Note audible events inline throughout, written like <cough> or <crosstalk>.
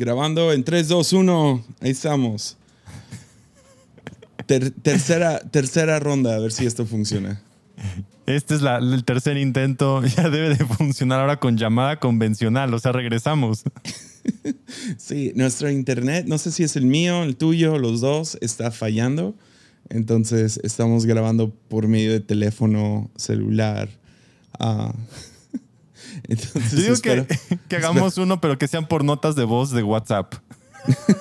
Grabando en 3, 2, 1. Ahí estamos. tercera, tercera ronda, a ver si esto funciona. Este es el tercer intento. <laughs> Ya debe de funcionar ahora con llamada convencional. O sea, regresamos. <laughs> Sí, nuestro internet, no sé si es el mío, el tuyo, los dos, está fallando. Entonces estamos grabando por medio de teléfono celular. Uh, entonces, digo que, <laughs> que, hagamos uno, pero que sean por notas de voz de WhatsApp. <laughs>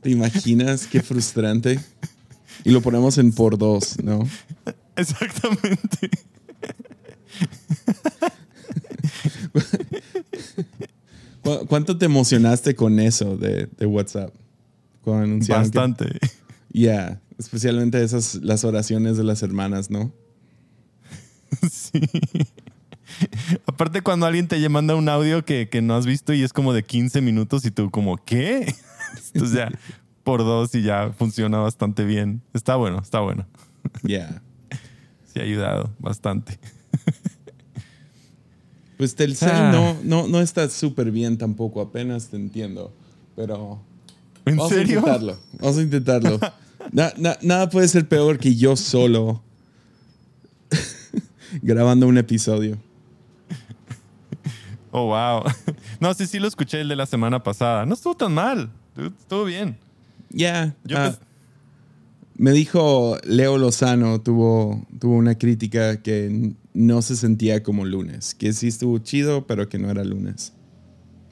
¿Te imaginas qué frustrante? Y lo ponemos en por dos, ¿no? <laughs> Exactamente. ¿Cuánto te emocionaste con eso de, de WhatsApp? Bastante. Ya, yeah, especialmente esas, las oraciones de las hermanas, ¿no? <laughs> sí. Aparte cuando alguien te manda un audio que, que, no has visto y es como de 15 minutos y tú como, ¿qué? <laughs> Entonces ya, por dos y ya funciona bastante bien. Está bueno, está bueno. Ya. Yeah. Sí ha ayudado bastante. Pues Telcel ah. no, no, no está súper bien tampoco, apenas te entiendo. Pero ¿En vamos a intentarlo. Vamos a intentarlo. <laughs> nada puede ser peor que yo solo grabando un episodio. <laughs> Oh, wow. No, sí, sí lo escuché el de la semana pasada. No estuvo tan mal. Estuvo bien. Ya. Ah, me dijo Leo Lozano, tuvo, tuvo una crítica que no se sentía como lunes. Que sí estuvo chido, pero que no era lunes.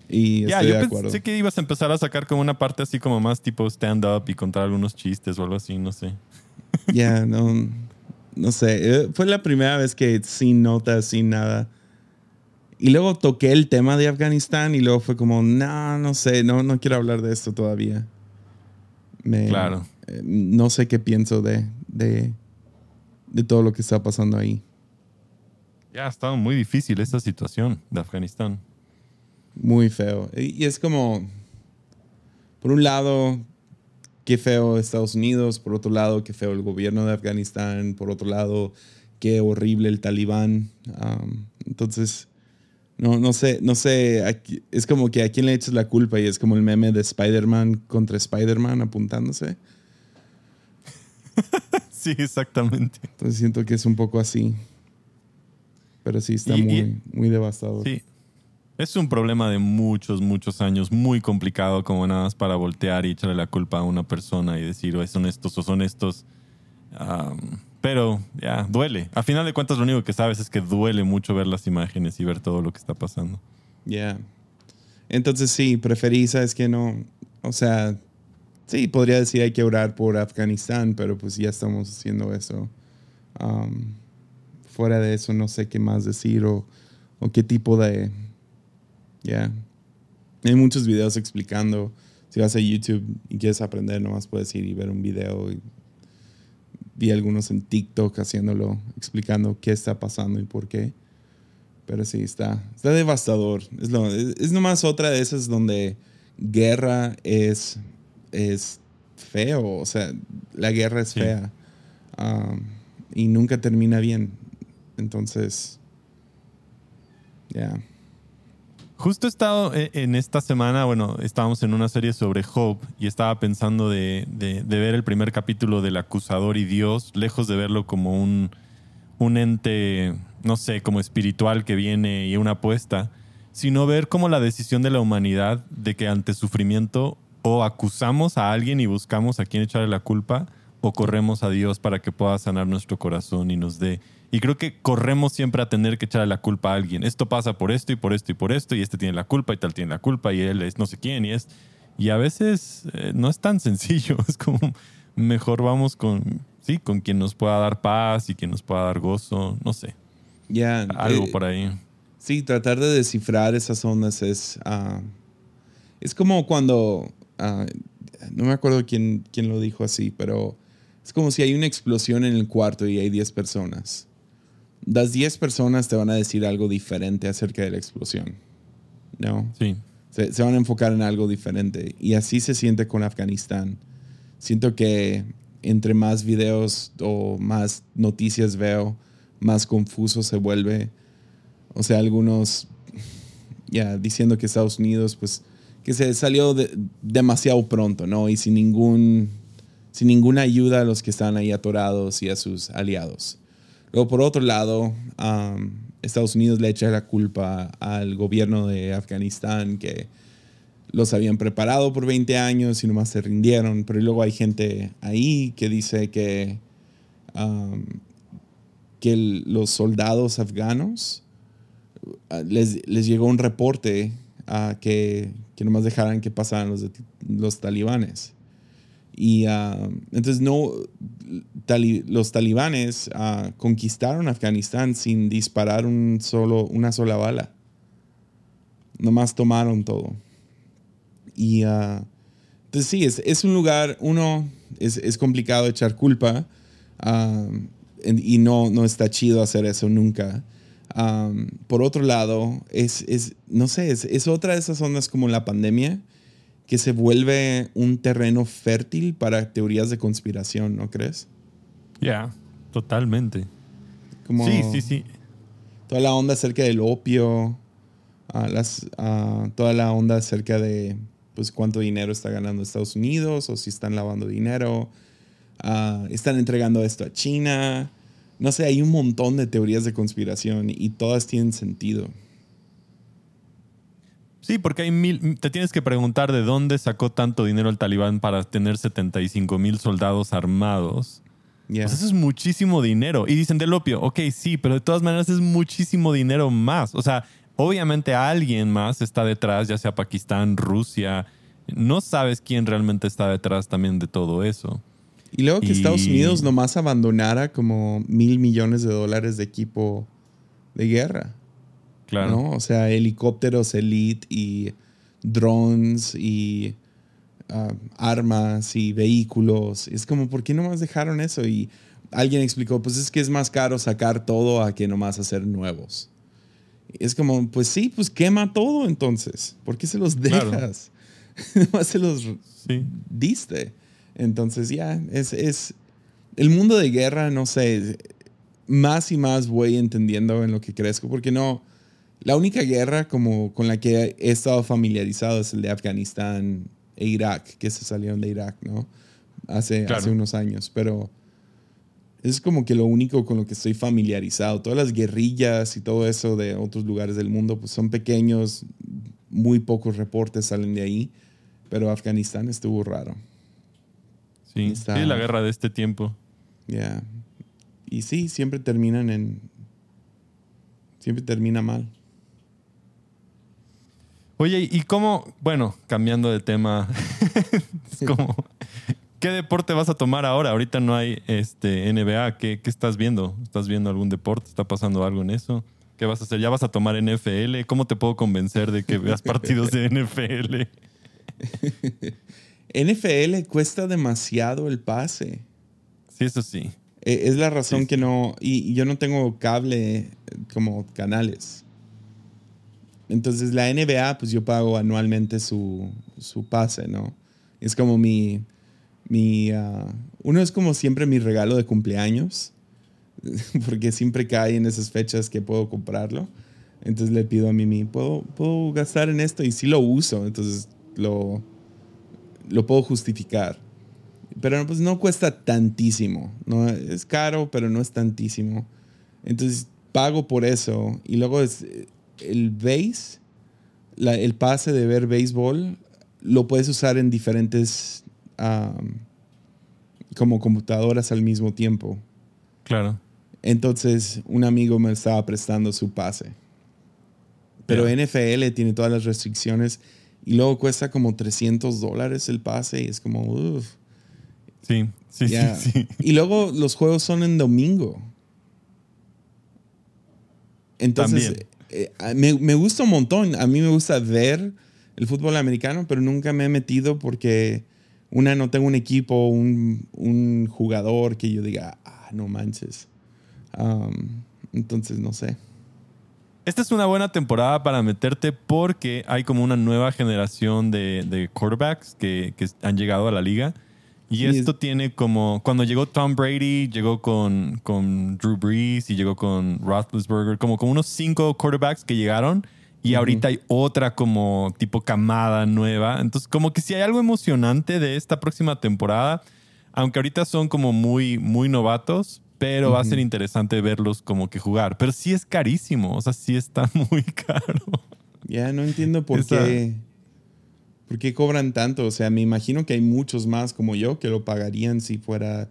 Y estoy de acuerdo. pensé que ibas a empezar a sacar como una parte así como más tipo stand-up y contar algunos chistes o algo así, no sé. Ya, no, no sé. Eh, fue la primera vez que sin notas, sin nada. Y luego toqué el tema de Afganistán y luego fue como, no, no sé, no, no quiero hablar de esto todavía. claro. Eh, no sé qué pienso de, de, de todo lo que está pasando ahí. Ya ha estado muy difícil esta situación de Afganistán. Muy feo. Y, es como, por un lado, qué feo Estados Unidos, por otro lado, qué feo el gobierno de Afganistán, por otro lado, qué horrible el talibán. entonces, no, no sé, no sé, es como que a quién le echas la culpa y es como el meme de Spider-Man contra Spider-Man apuntándose. <laughs> sí, exactamente. Entonces siento que es un poco así. Pero sí, está muy, muy devastador. Sí, es un problema de muchos, muchos años, muy complicado como nada más para voltear y echarle la culpa a una persona y decir, o son estos o son estos. pero ya, duele. A final de cuentas, lo único que sabes es que duele mucho ver las imágenes y ver todo lo que está pasando. Ya. Entonces sí, preferí, sabes que no, o sea, sí, podría decir hay que orar por Afganistán, pero pues ya estamos haciendo eso. fuera de eso, no sé qué más decir o, o qué tipo de ya. Hay muchos videos explicando. Si vas a YouTube y quieres aprender, nomás puedes ir y ver un video. vi algunos en TikTok haciéndolo, explicando qué está pasando y por qué. Pero sí, está, está devastador. Es, lo, es, nomás otra de esas donde guerra es, es feo. O sea, la guerra es fea. Um, y nunca termina bien. Entonces, ya. Justo he estado eh, en esta semana, bueno, estábamos en una serie sobre Job y estaba pensando de, ver el primer capítulo del acusador y Dios, lejos de verlo como un, un ente, no sé, como espiritual que viene y una apuesta, sino ver como la decisión de la humanidad de que ante sufrimiento o acusamos a alguien y buscamos a quien echarle la culpa o corremos a Dios para que pueda sanar nuestro corazón y nos dé y creo que corremos siempre a tener que echarle la culpa a alguien. Esto pasa por esto y por esto y por esto, y este tiene la culpa y tal tiene la culpa, y él es no sé quién, y es. Y a veces eh, no es tan <laughs> sencillo. Es como mejor vamos con, sí, con quien nos pueda dar paz y quien nos pueda dar gozo, no sé. Ya. Algo eh, por ahí. Sí, tratar de descifrar esas ondas es. Ah, es como cuando. Ah, no me acuerdo quién, quién lo dijo así, pero es como si hay una explosión en el cuarto y hay 10 personas las 10 personas te van a decir algo diferente acerca de la explosión. ¿No? Sí. Se, van a enfocar en algo diferente. Y así se siente con Afganistán. Siento que entre más videos o más noticias veo, más confuso se vuelve. O sea, algunos ya diciendo que Estados Unidos, pues, que se salió demasiado pronto, ¿no? Y sin ningún, sin ninguna ayuda a los que están ahí atorados y a sus aliados. Luego, por otro lado, Estados Unidos le echa la culpa al gobierno de Afganistán que los habían preparado por 20 años y nomás se rindieron, pero luego hay gente ahí que dice que, que los soldados afganos ah, les, les, llegó un reporte a que, que nomás dejaran que pasaran los, los talibanes. Y entonces no, los talibanes uh, conquistaron Afganistán sin disparar un solo, una sola bala. Nomás tomaron todo. Y uh, entonces sí, es, es, un lugar, uno, es, es complicado echar culpa y no, no está chido hacer eso nunca. Um, por otro lado, es, es no sé, es, es, otra de esas zonas como la pandemia que se vuelve un terreno fértil para teorías de conspiración, ¿no crees? Ya, totalmente. sí, sí, sí. Toda la onda acerca del opio, uh, las, uh, toda la onda acerca de pues cuánto dinero está ganando Estados Unidos o si están lavando dinero, uh, están entregando esto a China. No sé, hay un montón de teorías de conspiración y todas tienen sentido. Sí, porque hay mil, te tienes que preguntar de dónde sacó tanto dinero el talibán para tener 75 mil soldados armados. Pues eso es muchísimo dinero. Y dicen del opio, ok, sí, pero de todas maneras es muchísimo dinero más. O sea, Obviamente alguien más está detrás, ya sea Pakistán, Rusia. No sabes quién realmente está detrás también de todo eso. Y luego que Estados Unidos nomás abandonara como mil millones de dólares de equipo de guerra. Claro. ¿no? O sea, helicópteros elite y drones y ah, armas y vehículos. Es como, ¿por qué nomás dejaron eso? Y alguien explicó, pues es que es más caro sacar todo a que nomás hacer nuevos. Es como, pues sí, pues quema todo entonces. ¿Por qué se los dejas? <laughs> Nomás se los diste. Entonces ya, es, es, el mundo de guerra, no sé, más y más voy entendiendo en lo que crezco, porque no, la única guerra como con la que he estado familiarizado es el de Afganistán e Irak, que se salieron de Irak, ¿no? Hace, hace unos años, pero es como que lo único con lo que estoy familiarizado. Todas las guerrillas y todo eso de otros lugares del mundo pues son pequeños, muy pocos reportes salen de ahí, pero Afganistán estuvo raro. Sí, sí la guerra de este tiempo. Ya. Y sí, siempre terminan en... Siempre termina mal. Oye, ¿y cómo, bueno, cambiando de tema, <laughs> ¿Qué deporte vas a tomar ahora? Ahorita no hay este, NBA. ¿Qué, estás viendo? ¿Estás viendo algún deporte? ¿Está pasando algo en eso? ¿Qué vas a hacer? ¿Ya vas a tomar NFL? ¿Cómo te puedo convencer de que veas partidos de NFL? <laughs> NFL cuesta demasiado el pase. Sí, eso sí. E, es la razón que no. Y yo no tengo cable como canales. Entonces la NBA, pues yo pago anualmente su, su pase, ¿no? Es como mi mi, ah, uno es como siempre mi regalo de cumpleaños, <laughs> porque siempre cae en esas fechas que puedo comprarlo. Entonces le pido a Mimi, ¿puedo, puedo gastar en esto? Y sí lo uso, entonces lo, lo puedo justificar. Pero pues no cuesta tantísimo. No, es caro, pero no es tantísimo. Entonces pago por eso. Y luego es el base, el pase de ver béisbol, lo puedes usar en diferentes como computadoras al mismo tiempo. Claro. Entonces, un amigo me estaba prestando su pase. Pero NFL tiene todas las restricciones y luego cuesta como 300 dólares el pase y es como, uff. Sí, sí, <laughs> sí, Y luego los juegos son en domingo. Entonces, eh, me, me, gusta un montón. A mí me gusta ver el fútbol americano, pero nunca me he metido porque una, no tengo un equipo, un, un jugador que yo diga, ah, no manches. Um, entonces, no sé. Esta es una buena temporada para meterte porque hay como una nueva generación de, quarterbacks que, han llegado a la liga. Y esto tiene como, cuando llegó Tom Brady, llegó con, con Drew Brees y llegó con Roethlisberger, como, como unos cinco quarterbacks que llegaron y ahorita hay otra como tipo camada nueva. Entonces, como que si hay algo emocionante de esta próxima temporada, aunque ahorita son como muy, muy novatos, pero va a ser interesante verlos como que jugar. Pero sí es carísimo, o sea, sí está <laughs> muy caro. Ya, no entiendo por qué. ¿Por qué cobran tanto? O sea, me imagino que hay muchos más como yo que lo pagarían si fuera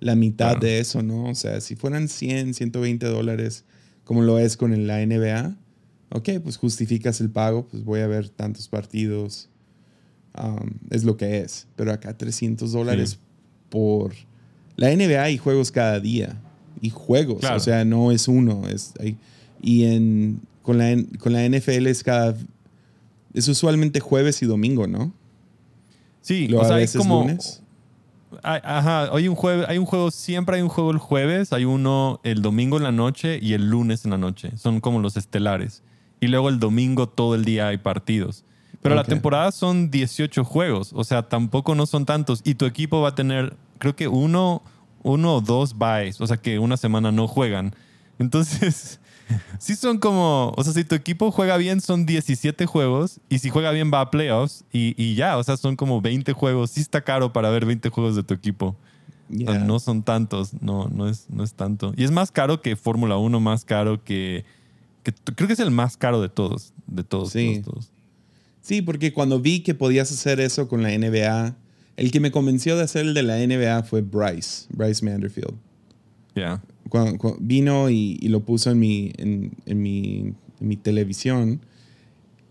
la mitad de eso, ¿no? O sea, si fueran 100, 120 dólares, como lo es con la NBA, ok, pues justificas el pago, pues voy a ver tantos partidos, um, es lo que es. Pero acá 300 dólares por... La NBA hay juegos cada día, y juegos, o sea, no es uno, es... y en, con, la, con la NFL es cada... Es usualmente jueves y domingo, ¿no? Sí, o sea, es como... Lunes. Ajá, hay un, jueves, hay un juego, siempre hay un juego el jueves, hay uno el domingo en la noche y el lunes en la noche. Son como los estelares y luego el domingo todo el día hay partidos. Pero la temporada son 18 juegos, o sea, tampoco no son tantos. Y tu equipo va a tener, creo que uno, uno o dos buys, o sea, que una semana no juegan. Entonces, <laughs> sí son como, o sea, si tu equipo juega bien son 17 juegos y si juega bien va a playoffs y, y ya, o sea, son como 20 juegos. Sí está caro para ver 20 juegos de tu equipo. no son tantos, no, no, es, no es tanto. Y es más caro que Fórmula 1, más caro que creo que es el más caro de todos, de todos, sí. todos, Sí, porque cuando vi que podías hacer eso con la NBA, el que me convenció de hacer el de la NBA fue Bryce, Bryce Manderfield. Ya. Cuando, vino y, lo puso en mi, en, mi, en mi televisión,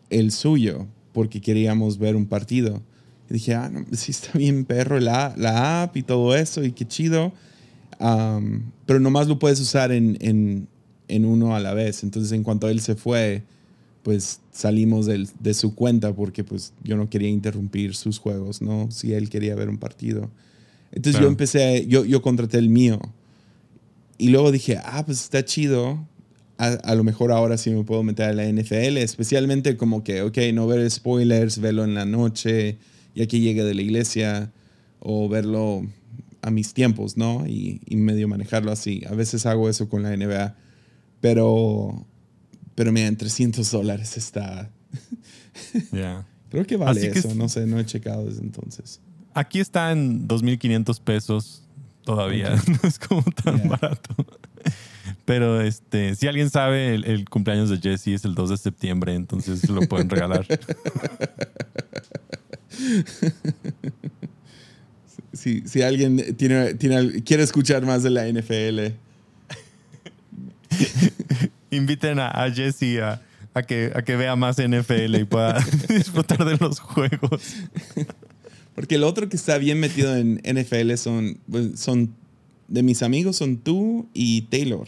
el suyo, porque queríamos ver un partido. Y dije, ah, no, sí está bien perro la, la app y todo eso, y qué chido. pero nomás lo puedes usar en, en uno a la vez. Entonces, en cuanto él se fue, pues salimos de, su cuenta porque pues yo no quería interrumpir sus juegos, ¿no? Si él quería ver un partido. Entonces yo empecé, yo, yo contraté el mío. Y luego dije, ah, pues está chido. A, lo mejor ahora sí me puedo meter a la NFL, especialmente como que, ok, no ver spoilers, verlo en la noche, ya que llegue de la iglesia, o verlo a mis tiempos, ¿no? Y, y medio manejarlo así. A veces hago eso con la NBA pero, pero mira, en 300 dólares está. <laughs> Ya. Creo que vale eso, no sé, no he checado desde entonces. Aquí está en 2.500 pesos todavía, <laughs> no es como tan barato. Pero este, si alguien sabe, el, cumpleaños de Jesse es el 2 de septiembre, entonces lo pueden regalar. <laughs> si, si alguien tiene, tiene, quiere escuchar más de la NFL, <laughs> inviten a, Jesse a, que, a que vea más NFL y pueda disfrutar de los juegos. Porque el otro que está bien metido en NFL son, pues, son de mis amigos, son tú y Taylor,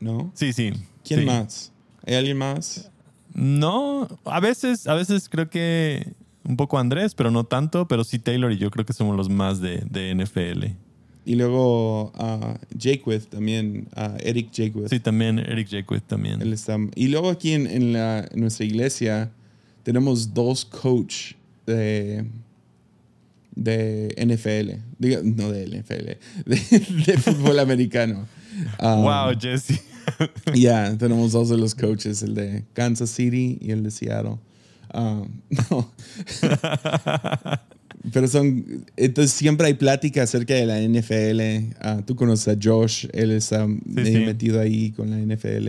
¿no? Sí, sí. ¿Quién más? ¿Hay alguien más? No, a veces, a veces creo que un poco Andrés, pero no tanto, pero sí Taylor y yo creo que somos los más de, de NFL. Y luego uh, Jaquith también, uh, Eric Jaquith. Sí, también Eric Jaquith también. Él está, y luego aquí en, en, la, nuestra iglesia tenemos dos coach de, de NFL. Diga, no de NFL, <laughs> de, fútbol americano. wow, um, Jesse. <laughs> Ya, tenemos dos de los coaches, el de Kansas City y el de Seattle. Um, <laughs> no. Pero son, entonces siempre hay plática acerca de la NFL. Ah, tú conoces a Josh, él está metido ahí con la NFL.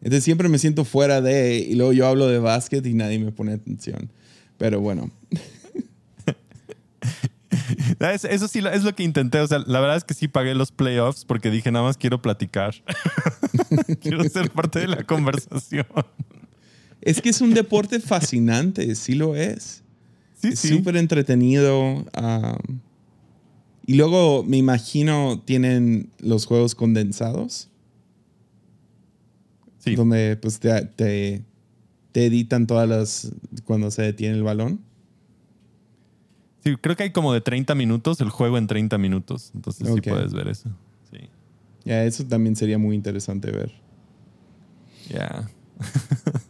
Entonces siempre me siento fuera de, y luego yo hablo de básquet y nadie me pone atención. Pero bueno. <laughs> Eso sí es lo que intenté. O sea, la verdad es que sí pagué los playoffs porque dije, nada más quiero platicar. <laughs> quiero ser parte de la conversación. Es que es un deporte fascinante, sí lo es. Sí, es súper entretenido. y luego me imagino tienen los juegos condensados. Sí. Donde pues te, te, editan todas las. cuando se detiene el balón. Sí, creo que hay como de 30 minutos el juego en 30 minutos. Entonces sí puedes ver eso. Sí. Ya, eso también sería muy interesante ver. Ya. <laughs>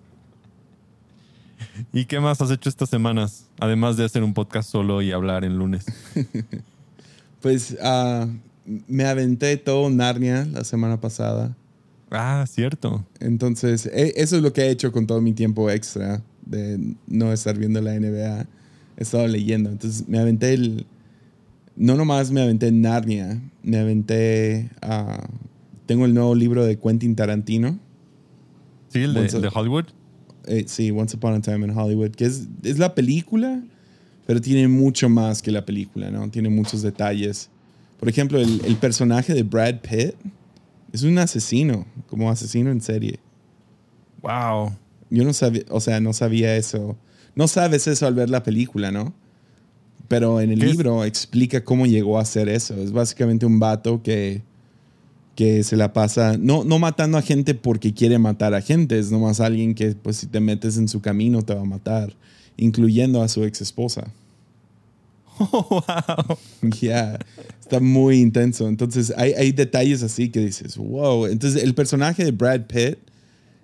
¿Y qué más has hecho estas semanas? Además de hacer un podcast solo y hablar en lunes. <laughs> pues ah, me aventé todo Narnia la semana pasada. Ah, cierto. Entonces, e- eso es lo que he hecho con todo mi tiempo extra de no estar viendo la NBA. He estado leyendo. Entonces, me aventé el. No nomás me aventé Narnia, me aventé. ah, tengo el nuevo libro de Quentin Tarantino. Sí, el de, de Hollywood. Eh, sí, Once Upon a Time in Hollywood, que es, es la película, pero tiene mucho más que la película, ¿no? Tiene muchos detalles. Por ejemplo, el, el personaje de Brad Pitt es un asesino, como asesino en serie. Wow. Yo no sabía, o sea, no sabía eso. No sabes eso al ver la película, ¿no? Pero en el libro explica cómo llegó a hacer eso. Es básicamente un vato que, que se la pasa, no, no matando a gente porque quiere matar a gente, es nomás alguien que, pues, si te metes en su camino te va a matar, incluyendo a su ex esposa. <laughs> wow. Ya, está muy intenso. Entonces, hay, hay detalles así que dices, wow. Entonces, el personaje de Brad Pitt,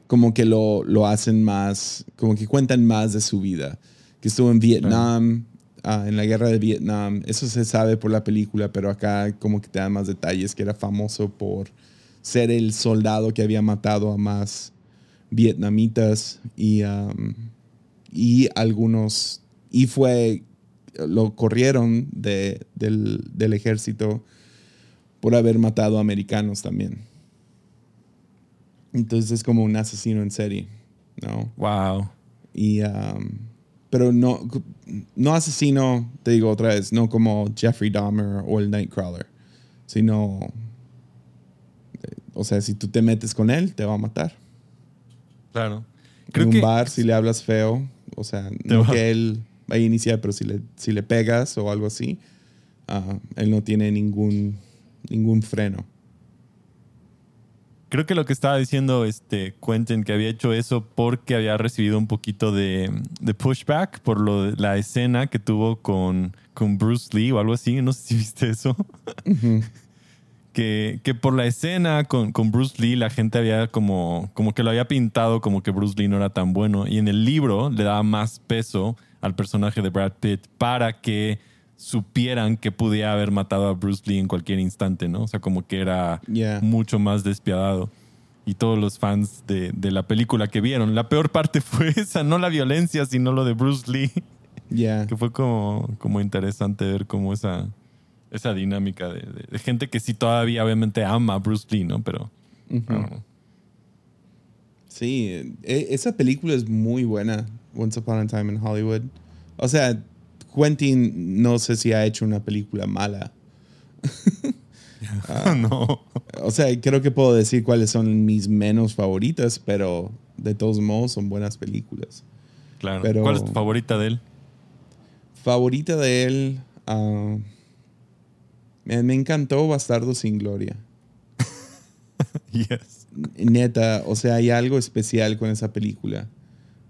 como que lo, lo hacen más, como que cuentan más de su vida. Que estuvo en Vietnam, ah, en la guerra de Vietnam. Eso se sabe por la película, pero acá como que te dan más detalles, que era famoso por ser el soldado que había matado a más vietnamitas y, um, y algunos, y fue, lo corrieron de, del, del ejército por haber matado a americanos también. Entonces es como un asesino en serie, ¿no? Wow. Y, um, pero no, no asesino, te digo otra vez, no como Jeffrey Dahmer o el Nightcrawler, sino, eh, o sea, si tú te metes con él, te va a matar. Claro. en Creo un que bar, si le hablas feo, o sea, no va- que él vaya a iniciar, pero si le, si le pegas o algo así, ah, él no tiene ningún, ningún freno. Creo que lo que estaba diciendo este Quentin que había hecho eso porque había recibido un poquito de, de pushback por lo de la escena que tuvo con, con Bruce Lee o algo así. No sé si <laughs> viste eso. que, que por la escena con, con Bruce Lee la gente había como, como que lo había pintado como que Bruce Lee no era tan bueno. Y en el libro le daba más peso al personaje de Brad Pitt para que supieran que podía haber matado a Bruce Lee en cualquier instante, ¿no? O sea, como que era Yeah. mucho más despiadado. Y todos los fans de, de la película que vieron, la peor parte <laughs> fue esa, no la violencia, sino lo de Bruce Lee, Ya. que fue como, como interesante ver como esa, esa dinámica de, de- de gente que sí todavía obviamente ama a Bruce Lee, ¿no? Pero... Sí, e- esa película es muy buena, Once Upon a Time in Hollywood. O sea, Quentin no sé si ha hecho una película mala. <laughs> no. O sea, creo que puedo decir cuáles son mis menos favoritas, pero de todos modos son buenas películas. Claro. Pero- ¿Cuál es tu favorita de él? Favorita de él, ah, me, me encantó Bastardo sin Gloria. <laughs> Yes. Neta, o sea, hay algo especial con esa película.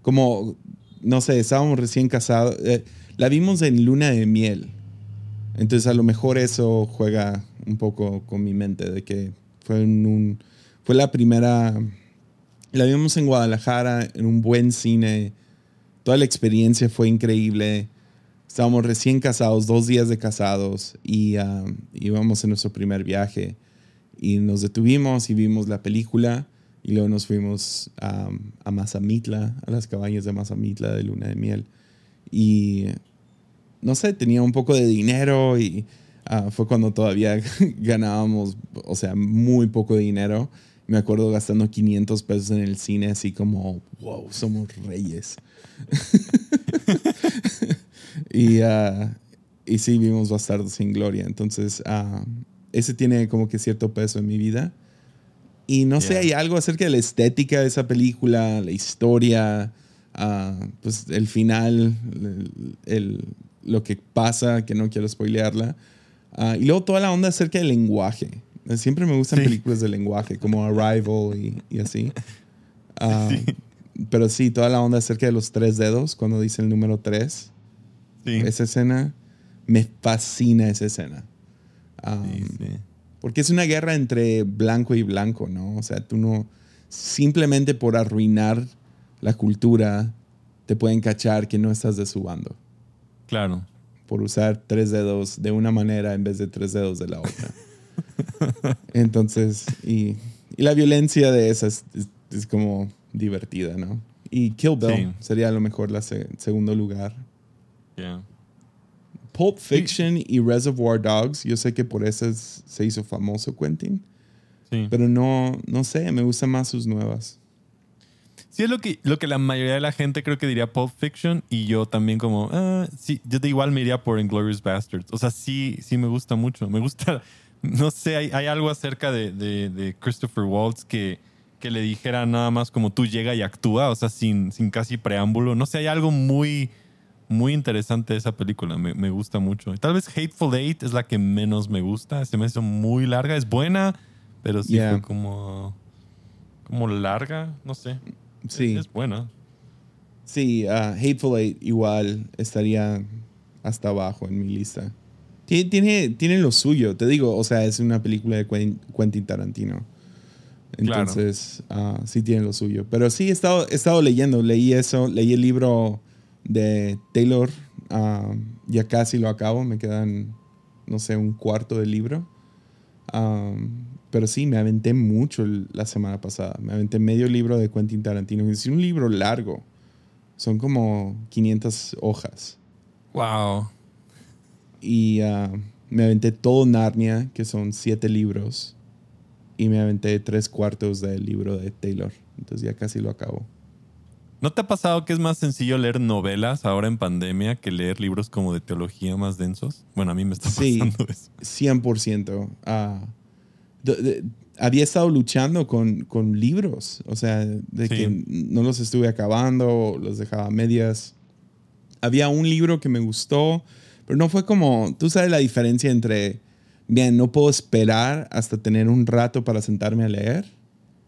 Como, no sé, estábamos recién casados. eh, la vimos en luna de miel. Entonces a lo mejor eso juega un poco con mi mente de que fue un fue la primera la vimos en Guadalajara en un buen cine. Toda la experiencia fue increíble. Estábamos recién casados, dos días de casados y ah, íbamos en nuestro primer viaje y nos detuvimos y vimos la película y luego nos fuimos a, a Mazamitla, a las cabañas de Mazamitla de luna de miel. Y no sé, tenía un poco de dinero y ah, fue cuando todavía <laughs> ganábamos, o sea, muy poco dinero. Me acuerdo gastando 500 pesos en el cine, así como, wow, somos reyes. <laughs> y, ah, y sí, vimos Bastardos sin Gloria. Entonces, ah, ese tiene como que cierto peso en mi vida. Y no sé, Yeah. hay algo acerca de la estética de esa película, la historia, ah, pues el final, el, el- lo que pasa, que no quiero spoilearla. Ah, y luego toda la onda acerca del lenguaje. Siempre me gustan Sí. películas de lenguaje, como Arrival y, y así. Ah, <laughs> Pero sí, toda la onda acerca de los tres dedos, cuando dice el número tres. Sí. Esa escena, me fascina esa escena. Sí, sí. porque es una guerra entre blanco y blanco, ¿no? O sea, tú no, simplemente por arruinar la cultura, te pueden cachar que no estás de su bando. Claro. Por usar tres dedos de una manera en vez de tres dedos de la otra. <laughs> Entonces, y, Y la violencia de esas es, es como divertida, ¿no? Y Kill Bill Sí. sería a lo mejor la se- segundo lugar. Yeah. Pulp Fiction y Reservoir Dogs, yo sé que por esas se hizo famoso Quentin, Sí. pero no, no sé, me gustan más sus nuevas. Sí, es lo que, lo que la mayoría de la gente creo que diría Pulp Fiction y yo también como, ah, sí, yo de igual me iría por Inglourious Bastards. O sea, sí, sí me gusta mucho. Me gusta, <laughs> no sé, hay, hay algo acerca de, de- de Christopher Waltz que, que le dijera nada más como tú llega y actúa, o sea, sin, sin casi preámbulo. No sé, hay algo muy, muy interesante de esa película. Me, me gusta mucho. Y tal vez Hateful Eight es la que menos me gusta. Se me hizo muy larga. Es buena, pero sí Yeah. fue como, como larga. No sé. Sí, Es buena. sí, ah, Hateful Eight igual estaría hasta abajo en mi lista. Tiene, tiene, tiene lo suyo, te digo, o sea, es una película de Quen- Quentin Tarantino. Claro. Entonces, ah, sí tiene lo suyo. Pero sí, he estado, he estado leyendo, leí eso, leí el libro de Taylor, ah, ya casi lo acabo, me quedan, no sé, un cuarto del libro. Um, pero sí, me aventé mucho el- la semana pasada. Me aventé medio libro de Quentin Tarantino. Es un libro largo. Son como 500 hojas. Wow. Y ah, me aventé todo Narnia, que son siete libros. Y me aventé tres cuartos del libro de Taylor. Entonces ya casi lo acabo. ¿No te ha pasado que es más sencillo leer novelas ahora en pandemia que leer libros como de teología más densos? Bueno, a mí me está Sí. pasando eso. 100%. Ah, de- de- había estado luchando con, con libros, o sea, de Sí. que no los estuve acabando, los dejaba a medias. Había un libro que me gustó, pero no fue como, tú sabes la diferencia entre, bien, no puedo esperar hasta tener un rato para sentarme a leer,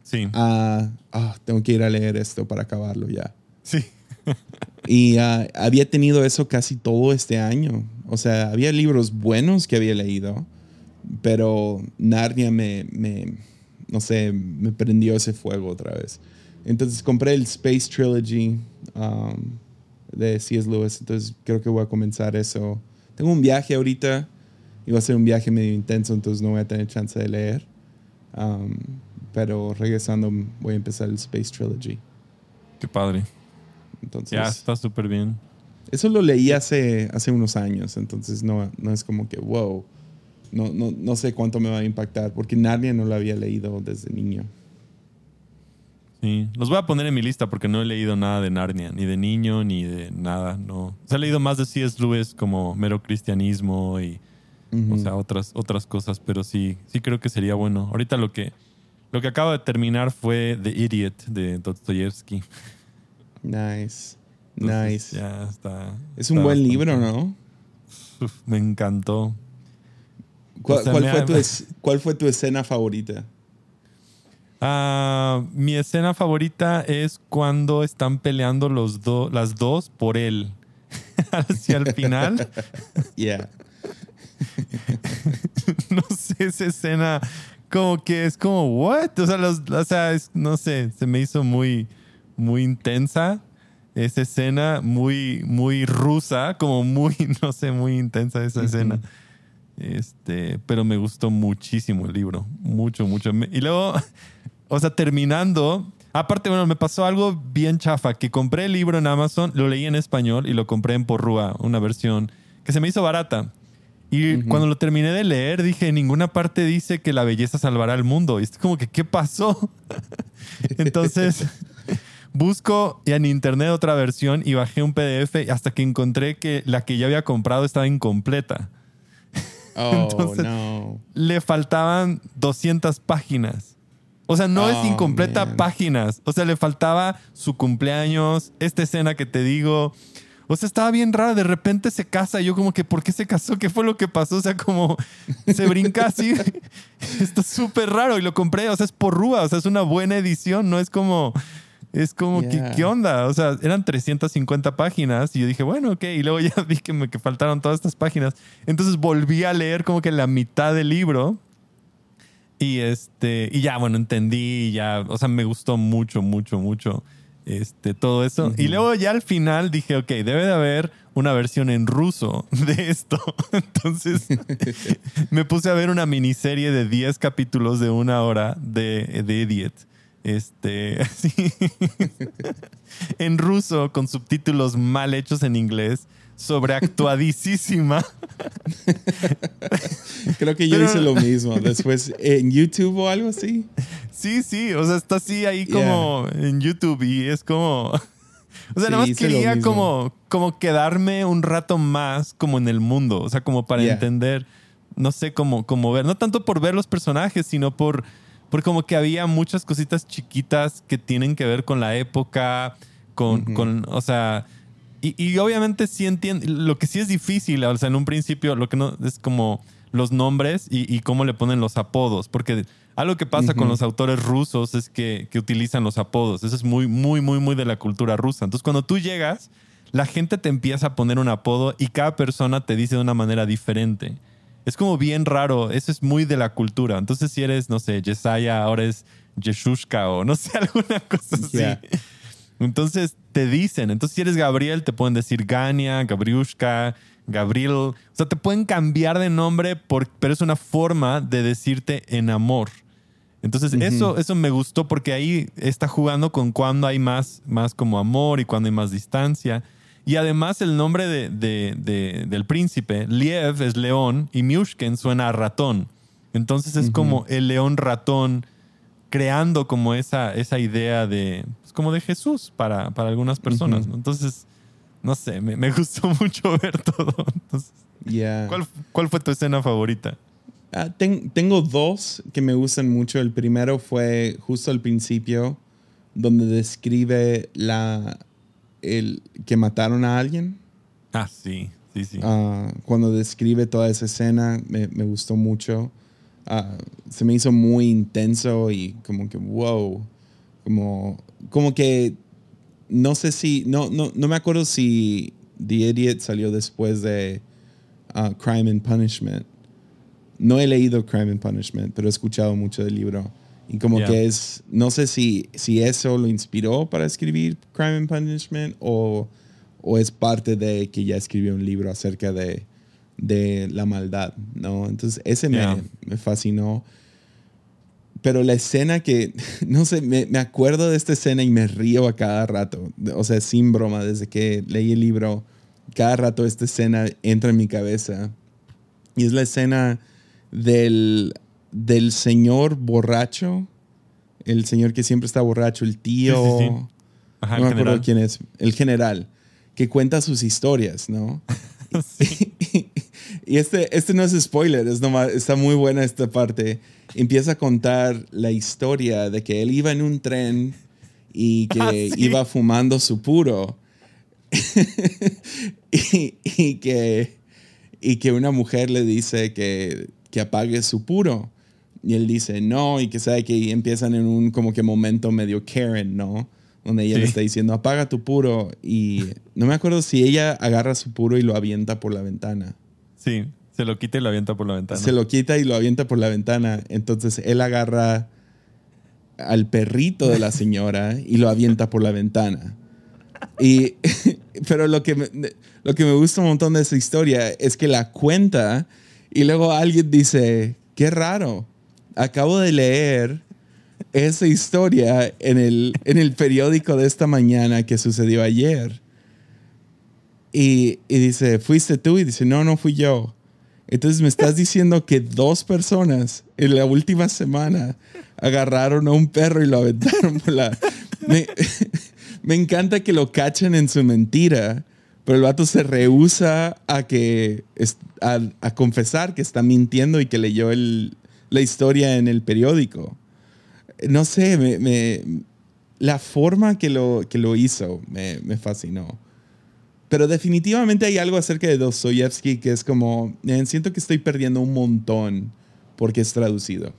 Sí. a, "Ah, tengo que ir a leer esto para acabarlo ya. Sí. <laughs> Y ah, había tenido eso casi todo este año. O sea, había libros buenos que había leído, pero Narnia me, me, no sé, me prendió ese fuego otra vez. Entonces compré el Space Trilogy um, de C.S. Lewis, entonces creo que voy a comenzar eso. Tengo un viaje ahorita y va a ser un viaje medio intenso, entonces no voy a tener chance de leer. Um, pero regresando voy a empezar el Space Trilogy. Qué padre. Entonces, Ya está súper bien. eso lo leí hace, hace unos años, entonces no, no es como que, wow, no, no, no sé cuánto me va a impactar, porque nadie no lo había leído desde niño. Sí. Los voy a poner en mi lista porque no he leído nada de Narnia, ni de niño, ni de nada. No. O sea, he leído más de C.S. Lewis como mero cristianismo y o sea, otras, otras cosas, pero sí, sí creo que sería bueno. Ahorita lo que, lo que acabo de terminar fue The Idiot de Dostoyevsky. Nice, Entonces, nice. Ya está. Es un buen bastante- libro, ¿no? Uf, me encantó. ¿Cuál, O sea, cuál me fue ha- tu es- ¿Cuál fue tu escena favorita? Ah, mi escena favorita es cuando están peleando los dos, las dos por él. <laughs> Hacia el final. <laughs> Yeah. <laughs> no sé, esa escena como que es como, ¿what? O sea, los- o sea, es- no sé, se me hizo muy, muy intensa. Esa escena muy, muy rusa, como muy, no sé, muy intensa esa escena. Este, pero me gustó muchísimo el libro, mucho, mucho. Y luego, <laughs> o sea, terminando, aparte, bueno, me pasó algo bien chafa, que compré el libro en Amazon, lo leí en español y lo compré en Porrúa, una versión que se me hizo barata. Y cuando lo terminé de leer, dije, en ninguna parte dice que la belleza salvará al mundo. Y es como que, ¿qué pasó? <laughs> Entonces, <laughs> busco en internet otra versión y bajé un PDF hasta que encontré que la que ya había comprado estaba incompleta. Oh, Entonces- no. Le faltaban 200 páginas. O sea, no es Oh, incompleta man. páginas. O sea, le faltaba su cumpleaños, esta escena que te digo. O sea, estaba bien rara. De repente se casa. Y yo como que, ¿por qué se casó? ¿Qué fue lo que pasó? O sea, como <laughs> se brinca así. Está súper raro. Y lo compré. O sea, es por rúa. O sea, es una buena edición. No es como... Es como, ¿qué, Yeah. ¿qué onda? O sea, eran 350 páginas y yo dije, bueno, ok. Y luego <laughs> ya vi que me que faltaron todas estas páginas. Entonces volví a leer como que la mitad del libro. Y este, y ya, bueno, entendí, ya, o sea, me gustó mucho, mucho, mucho. este, todo eso. Y luego ya al final dije, ok, debe de haber una versión en ruso <laughs> de esto. Entonces <laughs> me puse a ver una miniserie de 10 capítulos de una hora de, de Idiot. Este, <laughs> en ruso, con subtítulos mal hechos en inglés, sobreactuadísima. Creo que yo hice lo mismo. Después, ¿en YouTube o algo así? Sí, sí, o sea, está así ahí como en YouTube y es como... O sea, nada más quería como, como quedarme un rato más como en el mundo, o sea, como para entender, no sé, cómo, cómo ver, no tanto por ver los personajes, sino por, por como que había muchas cositas chiquitas que tienen que ver con la época, con, con o sea, y, y, obviamente sí entiendo, lo que sí es difícil, o sea, en un principio lo que no es como los nombres y, y cómo le ponen los apodos, porque algo que pasa con los autores rusos es que, que, utilizan los apodos. Eso es muy, muy, muy, muy de la cultura rusa. Entonces, cuando tú llegas, la gente te empieza a poner un apodo y cada persona te dice de una manera diferente. Es como bien raro. Eso es muy de la cultura. Entonces, si eres, no sé, Yesaya, ahora es Yeshushka o no sé, <laughs> alguna cosa así. Entonces, te dicen. Entonces, si eres Gabriel, te pueden decir Gania, Gabriushka, Gabriel. O sea, te pueden cambiar de nombre, por, pero es una forma de decirte en amor. Entonces, eso, eso me gustó porque ahí está jugando con cuando hay más, más como amor y cuando hay más distancia. Y además el nombre de, de, del príncipe, Liev es león y Miushken suena a ratón. Entonces es como el león ratón creando como esa, esa idea de, pues, como de Jesús para, para algunas personas. Entonces, no sé, me, me, <laughs> gustó mucho ver todo. Entonces, ¿cuál, ¿Cuál fue tu escena favorita? Ah, tengo dos que me gustan mucho. El primero fue justo al principio, donde describe la, el, que mataron a alguien. Ah, sí, sí, sí. Ah, cuando describe toda esa escena, me, me gustó mucho. Ah, se me hizo muy intenso y como que, wow. Como, como que, no sé si, no, no, no me acuerdo si The Idiot salió después de Crime and Punishment no he leído Crime and Punishment, pero he escuchado mucho del libro. Y como que es, no sé si, si eso lo inspiró para escribir Crime and Punishment o, o es parte de que ya escribió un libro acerca de, de la maldad, ¿no? Entonces ese me, me, fascinó. Pero la escena que, <laughs> no sé, me, me, acuerdo de esta escena y me río a cada rato. O sea, sin broma, desde que leí el libro, cada rato esta escena entra en mi cabeza. Y es la escena del, del señor borracho, el señor que siempre está borracho, el tío, no me acuerdo quién es, el general, que cuenta sus historias, ¿no? <laughs> <laughs> y este, este no es spoiler, es nomás, está muy buena esta parte. Empieza a contar la historia de que él iba en un tren y <laughs> que ah, iba fumando su puro. y, y, que, y que una mujer le dice que que apague su puro. Y él dice, no, y que sabe que empiezan en un como que momento medio Karen, ¿no? Donde ella le está diciendo, apaga tu puro. Y no me acuerdo si ella agarra su puro y lo avienta por la ventana. Sí, se lo quita y lo avienta por la ventana. Se lo quita y lo avienta por la ventana. Entonces él agarra al perrito de la señora y lo avienta por la ventana. Y, <laughs> pero lo que, me, lo que me gusta un montón de esa historia es que la cuenta y luego alguien dice, qué raro, acabo de leer esa historia en el, en el periódico de esta mañana que sucedió ayer. Y, y, dice, ¿fuiste tú? Y dice, no, no fui yo. Entonces me estás diciendo que dos personas en la última semana agarraron a un perro y lo aventaron por la... Me, <laughs> me encanta que lo cachen en su mentira pero el vato se rehúsa a que a, confesar que está mintiendo y que leyó el, la historia en el periódico. No sé, me, la forma que lo, que lo hizo me, me, fascinó. Pero definitivamente hay algo acerca de Dostoyevsky que es como, eh, siento que estoy perdiendo un montón porque es traducido.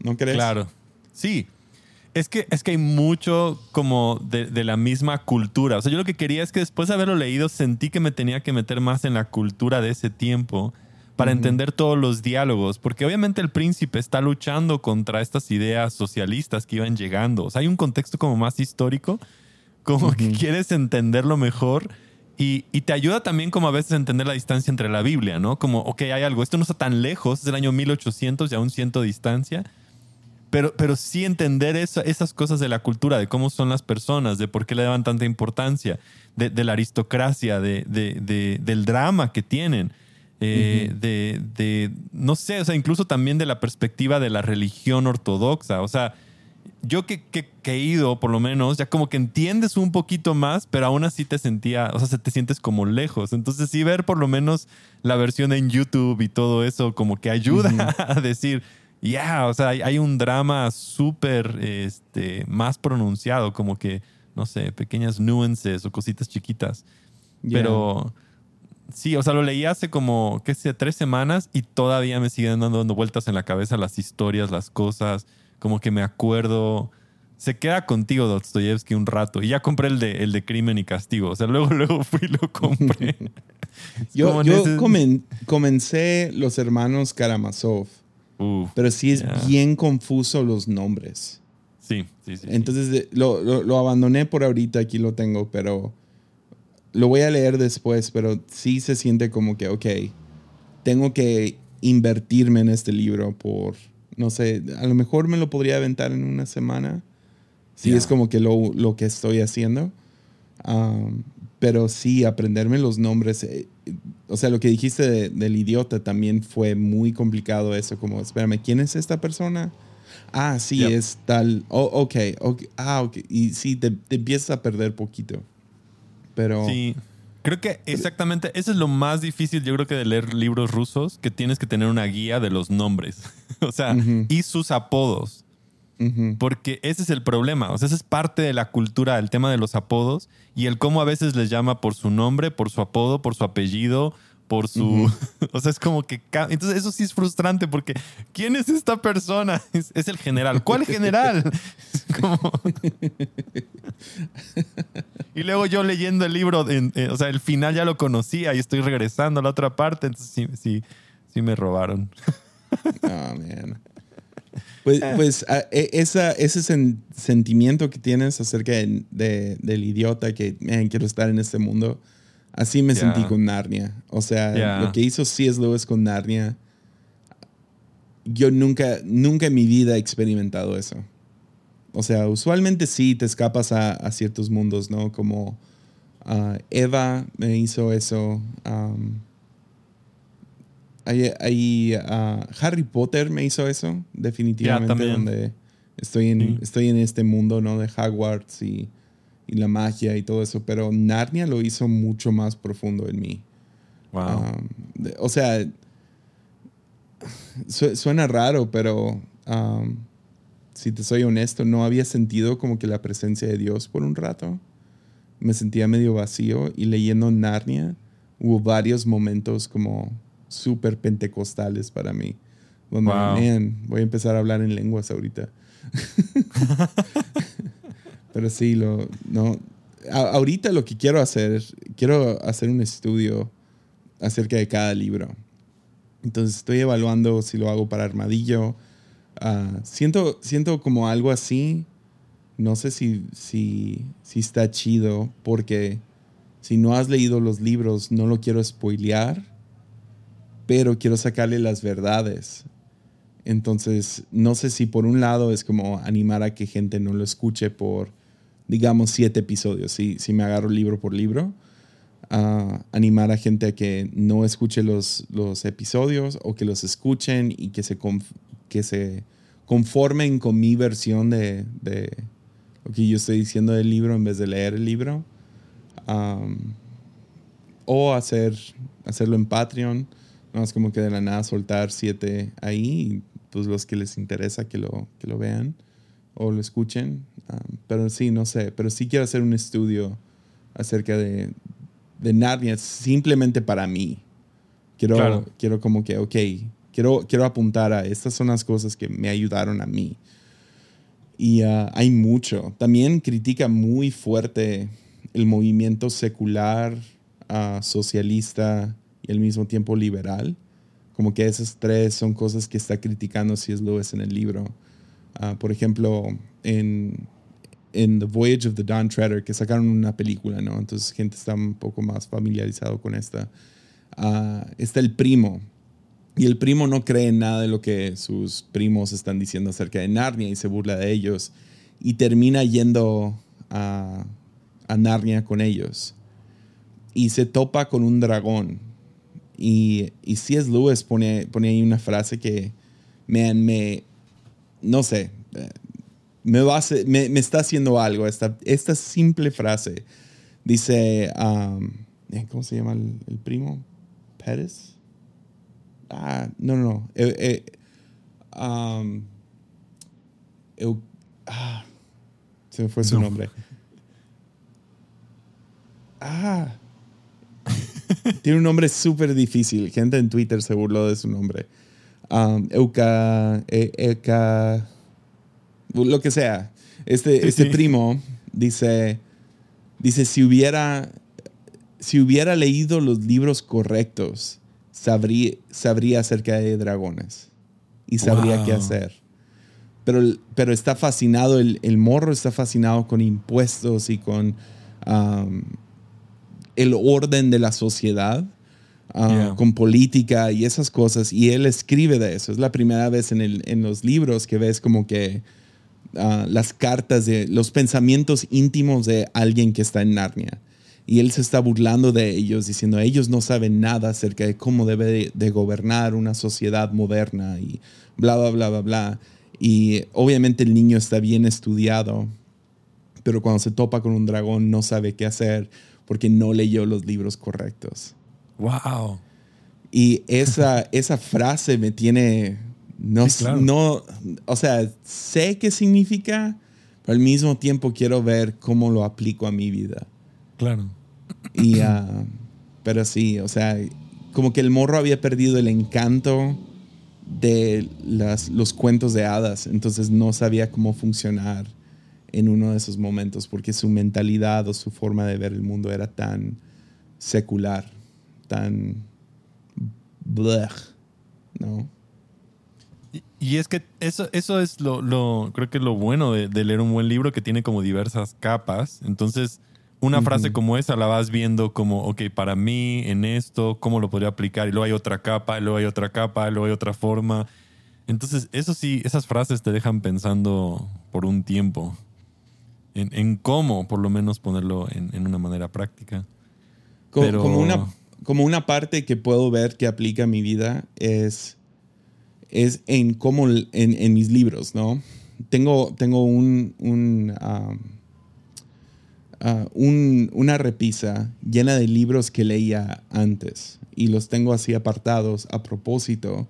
¿No crees? Claro. Sí, es que, es que hay mucho como de, la misma cultura. O sea, yo lo que quería es que después de haberlo leído sentí que me tenía que meter más en la cultura de ese tiempo para entender todos los diálogos, porque obviamente el príncipe está luchando contra estas ideas socialistas que iban llegando. O sea, hay un contexto como más histórico, como que quieres entenderlo mejor y, y, te ayuda también como a veces a entender la distancia entre la Biblia, ¿no? Como, ok, hay algo, esto no está tan lejos, es del año 1800 y aún siento distancia, pero, pero sí entender esas cosas de la cultura, de cómo son las personas, de por qué le daban tanta importancia, de, de la aristocracia, de, de, del drama que tienen. Eh, de, de, no sé, o sea, incluso también de la perspectiva de la religión ortodoxa. O sea, yo que, que, he ido, por lo menos, ya como que entiendes un poquito más, pero aún así te sentía, o sea, te sientes como lejos. Entonces, sí, ver por lo menos la versión en YouTube y todo eso, como que ayuda <laughs> a decir, ya, o sea, hay, un drama súper este, más pronunciado, como que, no sé, pequeñas nuances o cositas chiquitas. Pero sí, o sea, lo leí hace como, qué sé, tres semanas y todavía me siguen dando vueltas en la cabeza las historias, las cosas como que me acuerdo. Se queda contigo, Dostoyevsky, un rato. Y ya compré el de, el de Crimen y Castigo. O sea, luego, <laughs> luego fui y lo compré. yo yo comencé Los Hermanos Karamazov. pero sí es bien confuso los nombres. Sí, sí, sí. Entonces lo, lo, abandoné por ahorita, aquí lo tengo, pero lo voy a leer después, pero sí se siente como que, ok, tengo que invertirme en este libro por no sé, a lo mejor me lo podría aventar en una semana. Sí, es como que lo, lo, que estoy haciendo. pero sí, aprenderme los nombres. Eh, o sea, lo que dijiste del idiota también fue muy complicado eso. Como, espérame, ¿quién es esta persona? Ah, sí, es tal. Oh, ok, Ah, ok. Y sí, te, te, empiezas a perder poquito. Pero. Sí. Creo que exactamente eso es lo más difícil, yo creo que de leer libros rusos, que tienes que tener una guía de los nombres, <laughs> o sea, y sus apodos. Porque ese es el problema, o sea, esa es parte de la cultura, el tema de los apodos y el cómo a veces les llama por su nombre, por su apodo, por su apellido, por su... <laughs> o sea, es como que... Entonces eso sí es frustrante porque ¿quién es esta persona? <laughs> Es, el general. ¿Cuál general? <laughs> y luego yo leyendo el libro, o sea, el final ya lo conocía y estoy regresando a la otra parte, entonces sí, sí, sí me robaron. oh, man. Pues, pues ah, e, esa, ese sentimiento que tienes acerca de, del idiota que, man, quiero estar en este mundo, Así me sentí con Narnia. O sea, lo que hizo C.S. Lewis con Narnia, yo nunca, nunca en mi vida he experimentado eso. O sea, usualmente sí te escapas a, ciertos mundos, ¿no? Como uh, Eva me hizo eso. Um, uh, Harry Potter me hizo eso, definitivamente, donde estoy en, estoy en este mundo, ¿no? De Hogwarts y y la magia y todo eso, pero Narnia lo hizo mucho más profundo en mí. Wow. Um, o sea, suena raro, pero um, si te soy honesto, no había sentido como que la presencia de Dios por un rato. Me sentía medio vacío y leyendo Narnia hubo varios momentos como súper pentecostales para mí. Donde, voy a empezar a hablar en lenguas ahorita. <laughs> <laughs> Pero sí, lo, no. ahorita lo que quiero hacer, quiero hacer un estudio acerca de cada libro. Entonces estoy evaluando si lo hago para Armadillo. Ah, siento, siento como algo así. No sé si, si, si está chido porque si no has leído los libros no lo quiero spoilear, pero quiero sacarle las verdades. Entonces, no sé si por un lado es como animar a que gente no lo escuche por digamos, siete episodios, si, si me agarro libro por libro. animar a gente a que no escuche los, los episodios o que los escuchen y que se, que se conformen con mi versión de, de, lo que yo estoy diciendo del libro en vez de leer el libro. o hacer, hacerlo en Patreon, no es como que de la nada soltar siete ahí, pues los que les interesa que lo, que lo vean o lo escuchen. Um, pero sí, no sé, pero sí quiero hacer un estudio acerca de, de Narnia simplemente para mí. Quiero, quiero como que, ok, quiero, quiero apuntar a estas son las cosas que me ayudaron a mí. Y uh, hay mucho. También critica muy fuerte el movimiento secular, uh, socialista y al mismo tiempo liberal. Como que esas tres son cosas que está criticando C.S. Lewis en el libro. Ah, por ejemplo, en, en The Voyage of the Dawn Treader, que sacaron una película, ¿no? Entonces gente está un poco más familiarizado con esta. Ah, está el primo. Y el primo no cree en nada de lo que sus primos están diciendo acerca de Narnia y se burla de ellos. Y termina yendo a, a Narnia con ellos. Y se topa con un dragón. Y, y C.S. Lewis pone, pone ahí una frase que, man, me, no sé, me, va me, me, está haciendo algo. Esta, esta simple frase dice, um, eh, ¿cómo se llama el, el primo? ¿Pérez? Ah, no, no, no. Eh, eh, um, ah, se me fue su no. nombre. Ah. <laughs> Tiene un nombre súper difícil. Gente en Twitter se burló de su nombre. Um, Euca, e, Euca, lo que sea. Este, sí, este sí. primo dice, dice, si hubiera, si hubiera leído los libros correctos, sabría, sabría acerca de dragones y sabría wow. qué hacer. Pero, pero está fascinado, el, el, morro está fascinado con impuestos y con um, el orden de la sociedad. Uh, yeah. con política y esas cosas, y él escribe de eso. Es la primera vez en, el, en los libros que ves como que uh, las cartas de los pensamientos íntimos de alguien que está en Narnia. Y él se está burlando de ellos, diciendo, ellos no saben nada acerca de cómo debe de, de gobernar una sociedad moderna y bla, bla, bla, bla, bla. Y obviamente el niño está bien estudiado, pero cuando se topa con un dragón no sabe qué hacer porque no leyó los libros correctos. Wow. Y esa, esa frase me tiene, no, Sí, claro. no, o sea, sé qué significa, pero al mismo tiempo quiero ver cómo lo aplico a mi vida. Claro. Y, uh, pero sí, o sea, como que el morro había perdido el encanto de las, los cuentos de hadas, entonces no sabía cómo funcionar en uno de esos momentos porque su mentalidad o su forma de ver el mundo era tan secular, tan blech, ¿no? Y, y, es que eso, eso es lo, lo, creo que lo bueno de, de, leer un buen libro que tiene como diversas capas. Entonces, una uh -huh. frase como esa la vas viendo como, ok, para mí, en esto, ¿cómo lo podría aplicar? Y luego hay otra capa, y luego hay otra capa, y luego hay otra forma. Entonces, eso sí, esas frases te dejan pensando por un tiempo en, en cómo, por lo menos, ponerlo en, en una manera práctica. Como, Pero... como, una, como una parte que puedo ver que aplica a mi vida es, es en cómo, en, en mis libros, ¿no? Tengo, tengo un, un, um, uh, un, una repisa llena de libros que leía antes y los tengo así apartados a propósito.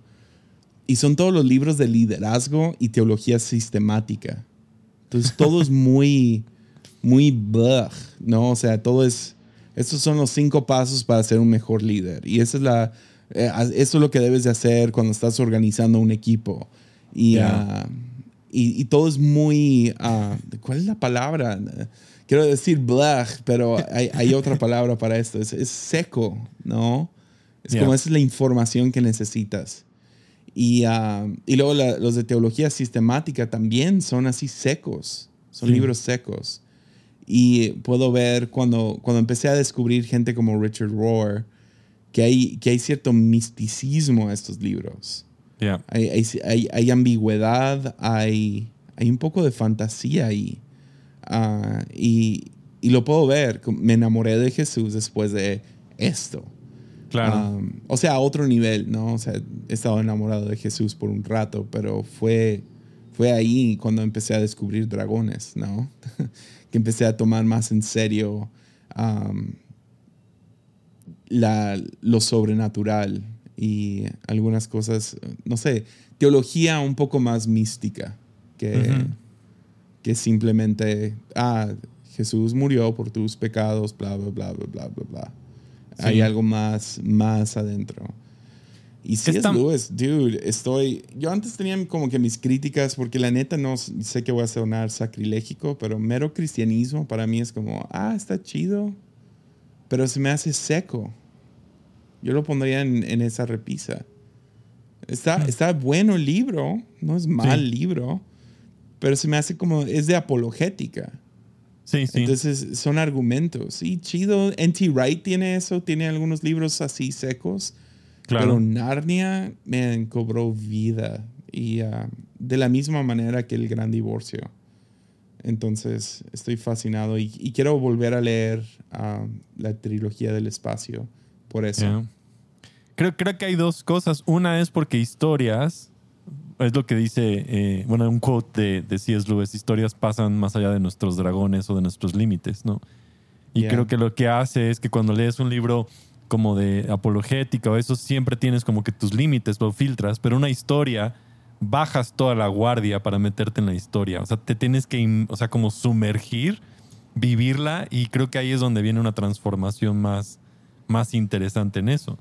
Y son todos los libros de liderazgo y teología sistemática. Entonces <laughs> todo es muy, muy ¿no? O sea, todo es, estos son los cinco pasos para ser un mejor líder. Y esa es la, eso es lo que debes de hacer cuando estás organizando un equipo. Y, yeah. uh, y, y, todo es muy, uh, ¿cuál es la palabra? Quiero decir blah, pero hay, hay otra palabra para esto. Es, es seco, ¿no? Es yeah. como esa es la información que necesitas. Y, uh, y luego la, los de teología sistemática también son así secos, son sí. libros secos. Y puedo ver cuando, cuando empecé a descubrir gente como Richard Rohr, que hay, que hay cierto misticismo a estos libros. Yeah. Hay, hay, hay, hay, ambigüedad, hay, hay un poco de fantasía ahí. Uh, y, y lo puedo ver, me enamoré de Jesús después de esto. Claro. Um, o sea, a otro nivel, ¿no? O sea, he estado enamorado de Jesús por un rato, pero fue, fue ahí cuando empecé a descubrir dragones, ¿no? <laughs> que empecé a tomar más en serio um, la, lo sobrenatural y algunas cosas, no sé, teología un poco más mística que, uh -huh. que simplemente, ah, Jesús murió por tus pecados, bla, bla, bla, bla, bla, bla, bla. Sí. Hay algo más, más adentro. Y si es Lewis, dude, estoy. Yo antes tenía como que mis críticas, porque la neta no sé que voy a sonar sacrilégico, pero mero cristianismo para mí es como, ah, está chido, pero se me hace seco. Yo lo pondría en, en esa repisa. Está, mm. está bueno el libro, no es mal sí. libro, pero se me hace como, es de apologética. Sí, sí. Entonces son argumentos. Sí, chido. N.T. Wright tiene eso, tiene algunos libros así secos. Claro. Pero Narnia me cobró vida. Y ah, de la misma manera que el gran divorcio. Entonces estoy fascinado y, y quiero volver a leer ah, la trilogía del espacio por eso. Yeah. Creo, creo que hay dos cosas. Una es porque historias, es lo que dice, eh, bueno, un quote de, de C.S. Lewis, historias pasan más allá de nuestros dragones o de nuestros límites, ¿no? Y Yeah. creo que lo que hace es que cuando lees un libro como de apologética o eso, siempre tienes como que tus límites, lo filtras, pero una historia, bajas toda la guardia para meterte en la historia. O sea, te tienes que, o sea, como sumergir, vivirla y creo que ahí es donde viene una transformación más, más interesante en eso.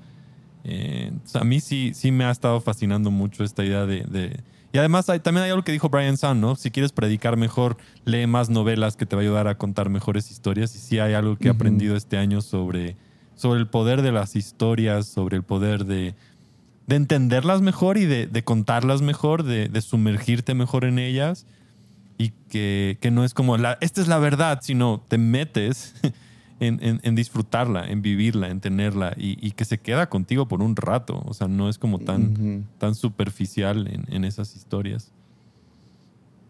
Eh, a mí sí, sí me ha estado fascinando mucho esta idea de... de- y además hay, también hay algo que dijo Brian Sun, ¿no? Si quieres predicar mejor, lee más novelas que te va a ayudar a contar mejores historias. Y sí hay algo que he aprendido este año sobre, sobre el poder de las historias, sobre el poder de, de entenderlas mejor y de, de contarlas mejor, de, de sumergirte mejor en ellas. Y que, que no es como, la, esta es la verdad, sino te metes <laughs> en, en- en disfrutarla, en vivirla, en tenerla y, y que se queda contigo por un rato. O sea, no es como tan, tan superficial en, en esas historias.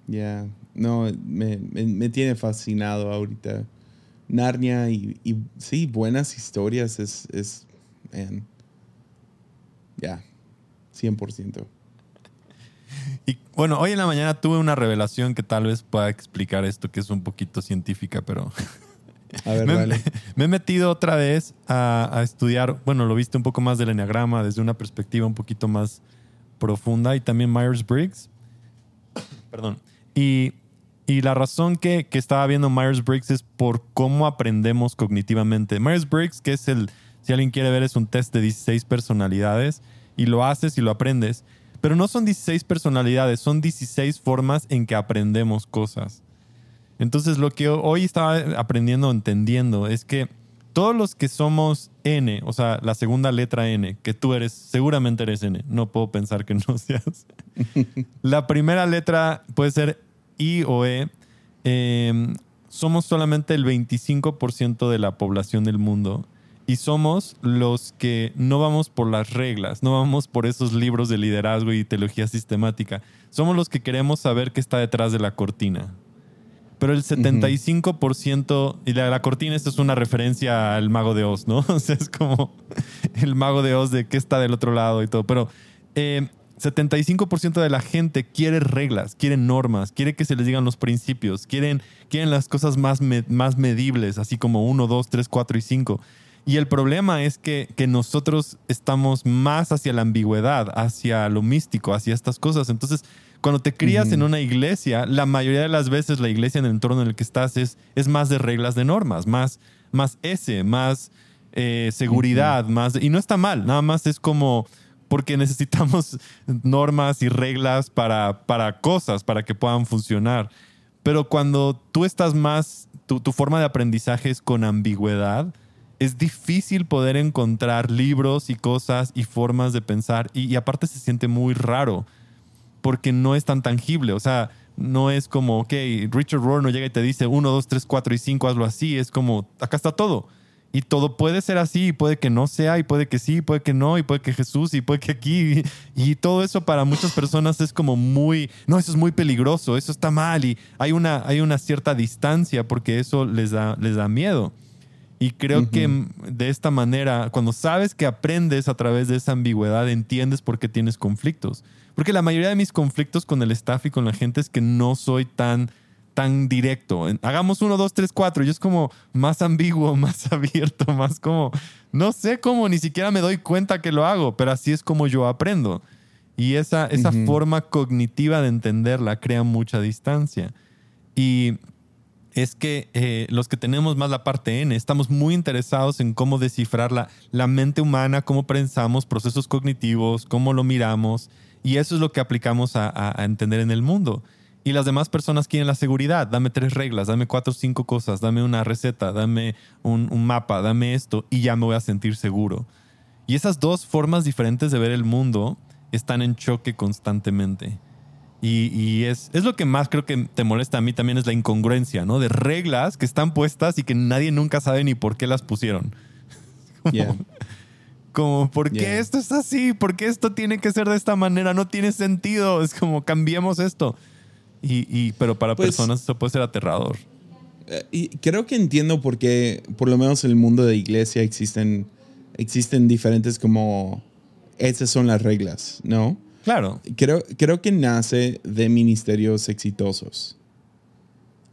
Ya, no, me, me- me tiene fascinado ahorita. Narnia y, y sí, buenas historias es, es man, ya, 100%. Y bueno, hoy en la mañana tuve una revelación que tal vez pueda explicar esto, que es un poquito científica, pero <laughs> <laughs> A ver, me, dale. me he metido otra vez a, a estudiar, bueno, lo viste un poco más del enneagrama desde una perspectiva un poquito más profunda y también Myers-Briggs. Perdón. Y, y la razón que, que estaba viendo Myers-Briggs es por cómo aprendemos cognitivamente. Myers-Briggs, que es el, si alguien quiere ver, es un test de 16 personalidades y lo haces y lo aprendes. Pero no son 16 personalidades, son 16 formas en que aprendemos cosas. Entonces lo que hoy estaba aprendiendo, entendiendo, es que todos los que somos N, o sea, la segunda letra N, que tú eres, seguramente eres N, no puedo pensar que no <laughs> seas. la primera letra puede ser I o E. eh, somos solamente el 25% de la población del mundo y somos los que no vamos por las reglas, no vamos por esos libros de liderazgo y teología sistemática. Somos los que queremos saber qué está detrás de la cortina. Pero el 75%, y la, la cortina, esto es una referencia al mago de Oz, ¿no? <laughs> O sea, es como el mago de Oz de qué está del otro lado y todo. Pero eh, 75% de la gente quiere reglas, quiere normas, quiere que se les digan los principios, quieren, quieren las cosas más, me- más medibles, así como 1, 2, 3, 4 y 5. Y el problema es que, que nosotros estamos más hacia la ambigüedad, hacia lo místico, hacia estas cosas. Entonces, cuando te crías en una iglesia, la mayoría de las veces la iglesia en el entorno en el que estás es, es más de reglas de normas, más, más ese, más eh, seguridad, más... Y no está mal, nada más es como porque necesitamos normas y reglas para, para cosas, para que puedan funcionar. Pero cuando tú estás más, tu, tu forma de aprendizaje es con ambigüedad, es difícil poder encontrar libros y cosas y formas de pensar y, aparte se siente muy raro porque no es tan tangible. O sea, no es como, ok, Richard Rohr no llega y te dice 1, 2, 3, 4 y 5, hazlo así. Es como, acá está todo. Y todo puede ser así, y puede que no sea, y puede que sí, y puede que no, y puede que Jesús, y puede que aquí. Y, y todo eso para muchas personas es como muy, no, eso es muy peligroso, eso está mal, y hay una, hay una cierta distancia porque eso les da, les da miedo. Y creo que de esta manera, cuando sabes que aprendes a través de esa ambigüedad, entiendes por qué tienes conflictos. Porque la mayoría de mis conflictos con el staff y con la gente es que no soy tan, tan directo. Hagamos uno, dos, tres, cuatro. Yo es como más ambiguo, <laughs> más abierto, más como, no sé cómo, ni siquiera me doy cuenta que lo hago, pero así es como yo aprendo. Y esa, esa forma cognitiva de entenderla crea mucha distancia. Y es que eh, los que tenemos más la parte N, estamos muy interesados en cómo descifrar la, la mente humana, cómo pensamos, procesos cognitivos, cómo lo miramos, y eso es lo que aplicamos a, entender en el mundo. Y las demás personas quieren la seguridad. Dame tres reglas, dame cuatro o cinco cosas, dame una receta, dame un mapa, dame esto, y ya me voy a sentir seguro. Y esas dos formas diferentes de ver el mundo están en choque constantemente. Y, es, es, lo que más creo que te molesta a mí también es la incongruencia, ¿no? De reglas que están puestas y que nadie nunca sabe ni por qué las pusieron. <laughs> Como, ¿por qué esto es así? ¿Por qué esto tiene que ser de esta manera? No tiene sentido. Es como, cambiemos esto. Y, pero para pues personas eso puede ser aterrador. Eh, y creo que entiendo por qué, por lo menos en el mundo de iglesia, existen, existen diferentes como, esas son las reglas, ¿no? Claro. Creo, creo que nace de ministerios exitosos.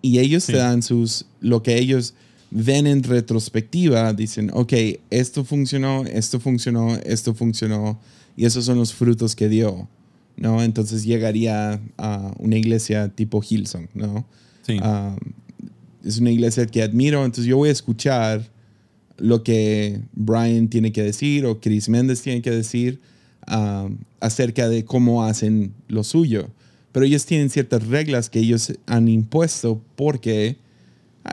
Y ellos te dan sus, lo que ellos ven en retrospectiva, dicen, ok, esto funcionó, esto funcionó, esto funcionó, y esos son los frutos que dio, ¿no? Entonces llegaría a una iglesia tipo Hillsong, ¿no? Sí. Ah, es una iglesia que admiro, entonces yo voy a escuchar lo que Brian tiene que decir o Chris Méndez tiene que decir ah, acerca de cómo hacen lo suyo. Pero ellos tienen ciertas reglas que ellos han impuesto porque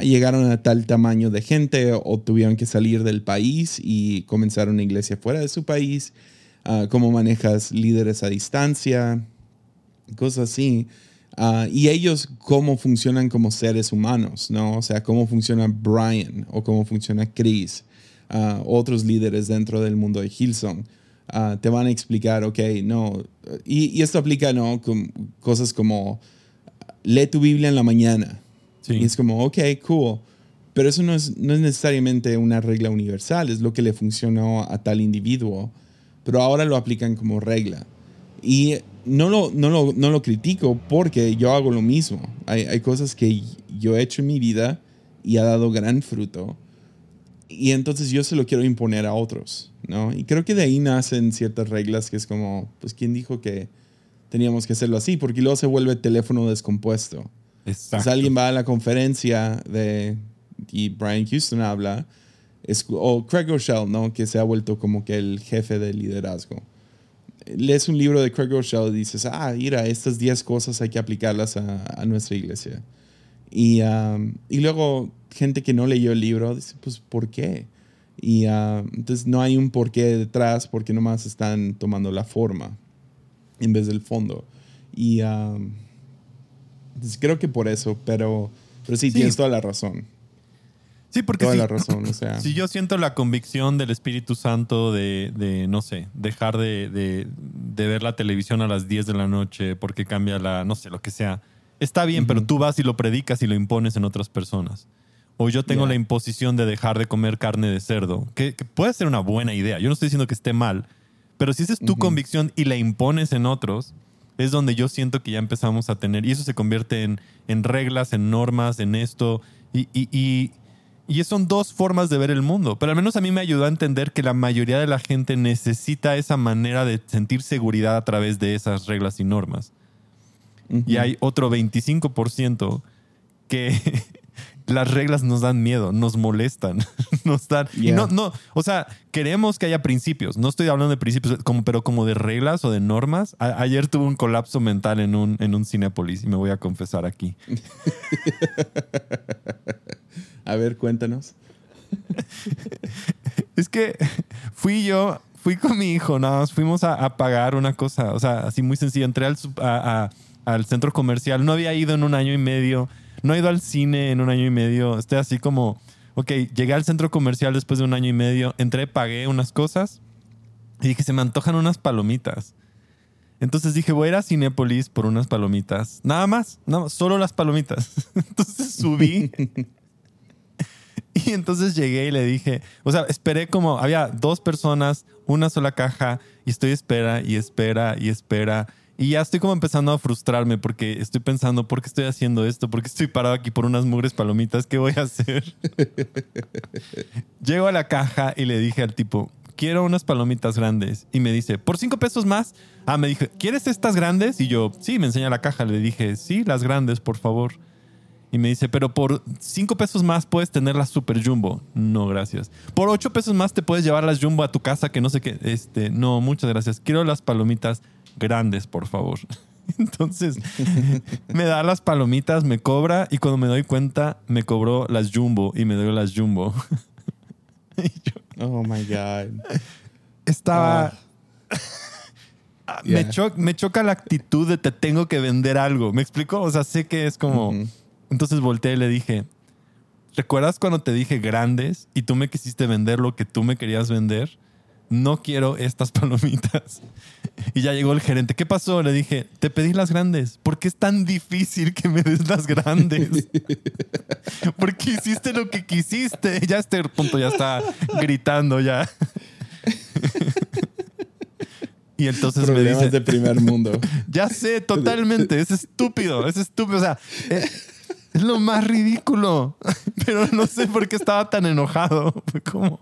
llegaron a tal tamaño de gente o tuvieron que salir del país y comenzar una iglesia fuera de su país, uh, cómo manejas líderes a distancia, cosas así. Ah, y ellos cómo funcionan como seres humanos, ¿no? O sea, cómo funciona Brian o cómo funciona Chris, otros líderes dentro del mundo de Hillsong. Uh, te van a explicar, ok, no, y, y esto aplica, ¿no? Con cosas como, lee tu Biblia en la mañana. Y es como, ok, cool. Pero eso no es, no es necesariamente una regla universal, es lo que le funcionó a tal individuo. Pero ahora lo aplican como regla. Y no lo, no lo, no lo critico porque yo hago lo mismo. Hay, hay, cosas que yo he hecho en mi vida y ha dado gran fruto. Y entonces yo se lo quiero imponer a otros, ¿no? Y creo que de ahí nacen ciertas reglas que es como, pues, ¿quién dijo que teníamos que hacerlo así? Porque luego se vuelve teléfono descompuesto. Exacto. alguien va a la conferencia de, y Brian Houston habla, es, o Craig Rochelle, ¿no? Que se ha vuelto como que el jefe de liderazgo lees un libro de Craig Rochelle y dices, ah, mira, estas 10 cosas hay que aplicarlas a, nuestra iglesia. Y, um, y, luego gente que no leyó el libro dice, pues, ¿por qué? Y um, entonces no hay un por qué detrás porque nomás están tomando la forma en vez del fondo. Y um, creo que por eso, pero, pero sí, tienes toda la razón. Sí, porque Toda si, la razón, o sea. si yo siento la convicción del Espíritu Santo de, de no sé, dejar de, de, de, ver la televisión a las 10 de la noche porque cambia la, no sé, lo que sea, está bien, pero tú vas y lo predicas y lo impones en otras personas. O yo tengo la imposición de dejar de comer carne de cerdo, que, puede ser una buena idea. Yo no estoy diciendo que esté mal, pero si esa es tu convicción y la impones en otros, es donde yo siento que ya empezamos a tener, y eso se convierte en, en reglas, en normas, en esto, y, y, y y son dos formas de ver el mundo, pero al menos a mí me ayudó a entender que la mayoría de la gente necesita esa manera de sentir seguridad a través de esas reglas y normas. Y hay otro 25% que <laughs> las reglas nos dan miedo, nos molestan, <laughs> nos dan... Y no, no, o sea, queremos que haya principios. No estoy hablando de principios, como, pero como de reglas o de normas. ayer tuve un colapso mental en un, en un Cinepolis y me voy a confesar aquí. <laughs> A ver, cuéntanos. <laughs> es que fui yo, fui con mi hijo, nada más fuimos a, pagar una cosa, o sea, así muy sencillo. Entré al, al centro comercial, no había ido en un año y medio, no he ido al cine en un año y medio. Estoy así como, ok, llegué al centro comercial después de un año y medio, entré, pagué unas cosas y dije, se me antojan unas palomitas. Entonces dije, voy a ir a Cinépolis por unas palomitas. Nada más, nada solo las palomitas. <laughs> Entonces subí <laughs> Y entonces llegué y le dije, o sea, esperé como, había dos personas, una sola caja, y estoy espera y espera y espera. Y ya estoy como empezando a frustrarme porque estoy pensando, ¿por qué estoy haciendo esto? ¿Por qué estoy parado aquí por unas mugres palomitas? ¿Qué voy a hacer? <laughs> Llego a la caja y le dije al tipo, quiero unas palomitas grandes. Y me dice, ¿por cinco pesos más? Ah, me dije, ¿quieres estas grandes? Y yo, sí, me enseña la caja. Le dije, sí, las grandes, por favor. Y me dice, pero por 5 pesos más puedes tener la super jumbo. No, gracias. Por 8 pesos más te puedes llevar las jumbo a tu casa, que no sé qué. Este, no, muchas gracias. Quiero las palomitas grandes, por favor. <laughs> Entonces, me da las palomitas, me cobra y cuando me doy cuenta, me cobró las jumbo y me dio las jumbo. <laughs> oh my God. Estaba. Ah. <laughs> me, Yeah. cho- me choca la actitud de te tengo que vender algo. ¿Me explico? O sea, sé que es como. Entonces volteé y le dije: ¿Recuerdas cuando te dije grandes y tú me quisiste vender lo que tú me querías vender? No quiero estas <laughs> palomitas. Y ya llegó el gerente. ¿Qué pasó? Le dije: Te pedí las grandes. ¿Por qué es tan difícil que me des las grandes? <laughs> Porque hiciste lo que quisiste. <laughs> Ya este punto ya está gritando ya. Y entonces me dice, de primer mundo. ya sé, totalmente, es estúpido, es estúpido, o sea, es, es lo más ridículo, pero no sé por qué estaba tan enojado, fue como,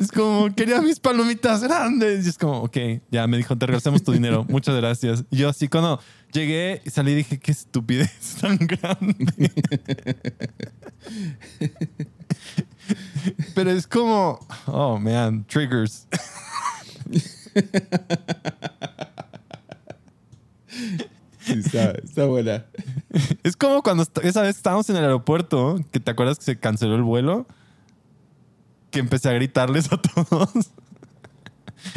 es como, quería mis palomitas grandes, y es como, ok, ya me dijo, te regresamos tu dinero, muchas gracias. Y yo así cuando llegué y salí dije, qué estupidez <laughs> tan grande. Pero es como, oh man, triggers. Sí, está, está buena. Es como cuando esa vez estábamos en el aeropuerto, que te acuerdas que se canceló el vuelo, que empecé a gritarles a todos.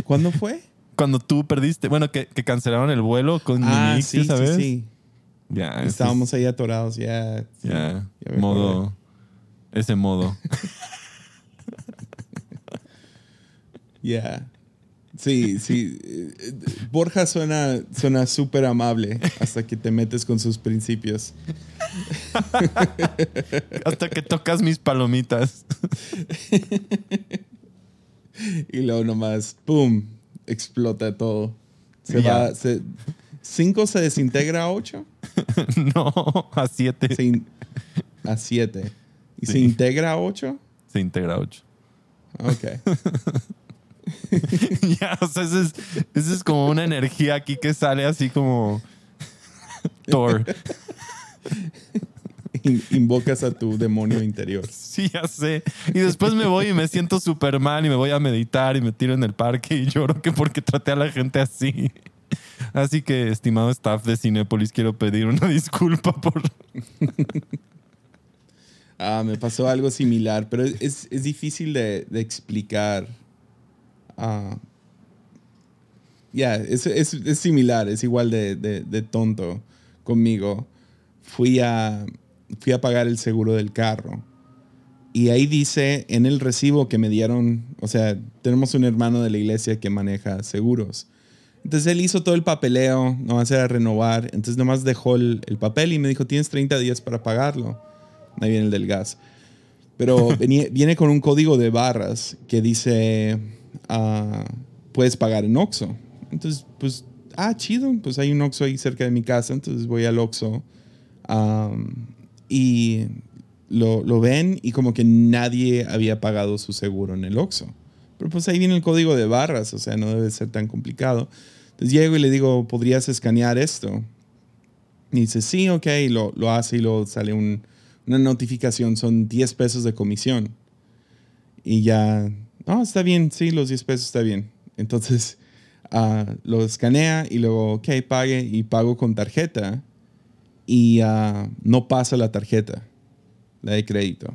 ¿Cuándo fue? Cuando tú perdiste, bueno, que, que cancelaron el vuelo con Ah, Mimix, sí, ¿sabes? sí, sí. Ya, Estábamos ahí atorados, ya. sí, ya, modo, ese modo. <laughs> Ya. Sí, sí. Eh, eh, Borja suena suena súper amable hasta que te metes con sus principios. <laughs> Hasta que tocas mis palomitas. <laughs> Y luego nomás, ¡pum! Explota todo. Se va. Se, ¿Cinco se desintegra a ocho? <laughs> no, a siete. Se in- a siete. ¿Y se integra a ocho? Se integra ocho. Ok. <laughs> ya, o sea, esa es, esa es como una energía aquí que sale así como Thor. In- Invocas a tu demonio interior. Sí, ya sé. Y después me voy y me siento súper mal y me voy a meditar y me tiro en el parque y lloro que porque traté a la gente así. Así que, estimado staff de Cinépolis, quiero pedir una disculpa por... Ah, me pasó algo similar, pero es, es difícil de, de explicar. Ah, ya, es, es, es similar, es igual de, de- de tonto conmigo. Fui a, fui a pagar el seguro del carro. Y ahí dice en el recibo que me dieron, o sea, tenemos un hermano de la iglesia que maneja seguros. Entonces él hizo todo el papeleo, nomás era renovar. Entonces nomás dejó el, el papel y me dijo, tienes 30 días para pagarlo. Ahí viene el del gas. Pero <laughs> venía- viene con un código de barras que dice, ah, puedes pagar en Oxxo. Entonces, pues, ah, chido, pues hay un Oxxo ahí cerca de mi casa, entonces voy al Oxxo. y lo, lo ven y como que nadie había pagado su seguro en el Oxxo. Pero pues ahí viene el código de barras, o sea, no debe ser tan complicado. Entonces llego y le digo, ¿podrías escanear esto? Y dice, sí, ok, lo, lo hace y luego sale un- una notificación, son 10 pesos de comisión. Y ya, no, está bien, sí, los 10 pesos está bien. Entonces <laughs> ah, lo escanea y luego, ok, pague y pago con tarjeta. Y ah, no pasa la tarjeta, la de crédito.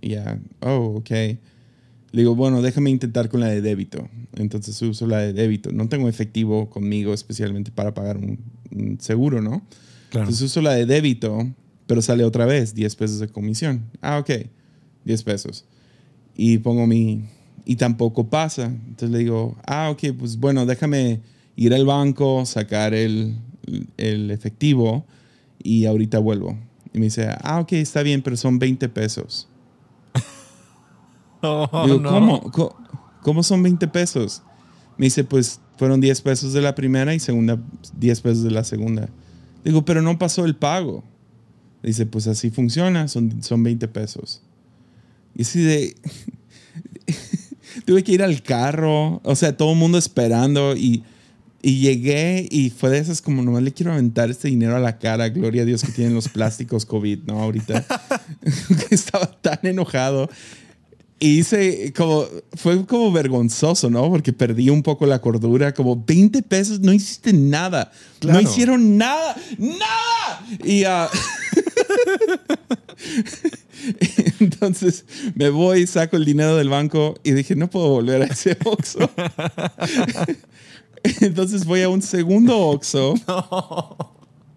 Y ya, oh, ok. Le digo, bueno, déjame intentar con la de débito. Entonces uso la de débito. No tengo efectivo conmigo especialmente para pagar un, un seguro, ¿no? Claro. Entonces uso la de débito, pero sale otra vez 10 pesos de comisión. Ah, ok, 10 pesos. Y pongo mi... Y tampoco pasa. Entonces le digo, ah, ok, pues bueno, déjame ir al banco, sacar el, el efectivo y ahorita vuelvo. Y me dice, ah, ok, está bien, pero son 20 pesos. <laughs> Oh, Digo, no. ¿cómo? ¿Cómo son 20 pesos? Me dice, pues fueron 10 pesos de la primera y segunda 10 pesos de la segunda. Digo, pero no pasó el pago. Dice, pues así funciona, son, son 20 pesos. Y así de... Tuve que ir al carro, o sea, todo el mundo esperando y, y llegué y fue de esas como nomás le quiero aventar este dinero a la cara, gloria a Dios que tienen los <laughs> plásticos COVID, ¿no? Ahorita <laughs> estaba tan enojado. Y hice como, fue como vergonzoso, ¿no? Porque perdí un poco la cordura, como 20 pesos, no hiciste nada, Claro. no hicieron nada, nada. Y ah, <laughs> <laughs> entonces me voy, saco el dinero del banco y dije, no puedo volver a ese Oxxo. <laughs> Entonces voy a un segundo Oxxo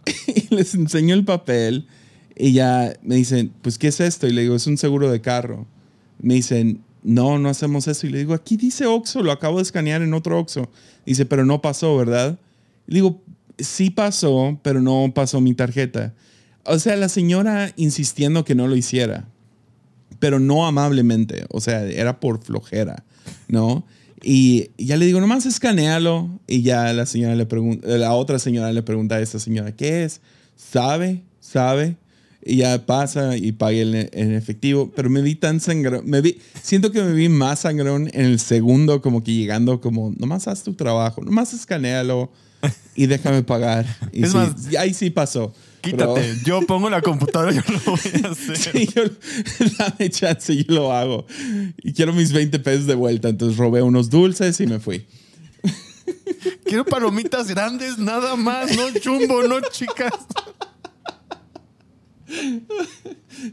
<laughs> y les enseño el papel y ya me dicen, pues, ¿qué es esto? Y le digo, es un seguro de carro. Me dicen, no, no hacemos eso. Y le digo, aquí dice Oxxo, lo acabo de escanear en otro Oxxo. Dice, pero no pasó, ¿verdad? Y digo, sí pasó, pero no pasó mi tarjeta. O sea, la señora insistiendo que no lo hiciera, pero no amablemente. O sea, era por flojera, ¿no? Y ya le digo, nomás escanealo. Y ya la señora le pregunta, la otra señora le pregunta a esta señora, ¿qué es? ¿Sabe? ¿Sabe? Y ya pasa y pague en, efectivo. Pero me vi tan sangrón. Me vi, siento que me vi más sangrón en el segundo, como que llegando, como, nomás haz tu trabajo, nomás escanealo y déjame pagar. Y ahí sí pasó. Quítate, yo pongo la computadora y yo lo voy a <laughs> hacer. Sí, yo, <laughs> dame chance, yo lo hago. Y quiero mis 20 pesos de vuelta. Entonces robé unos dulces y me fui. <laughs> Quiero palomitas grandes, nada más, no chumbo, no chicas.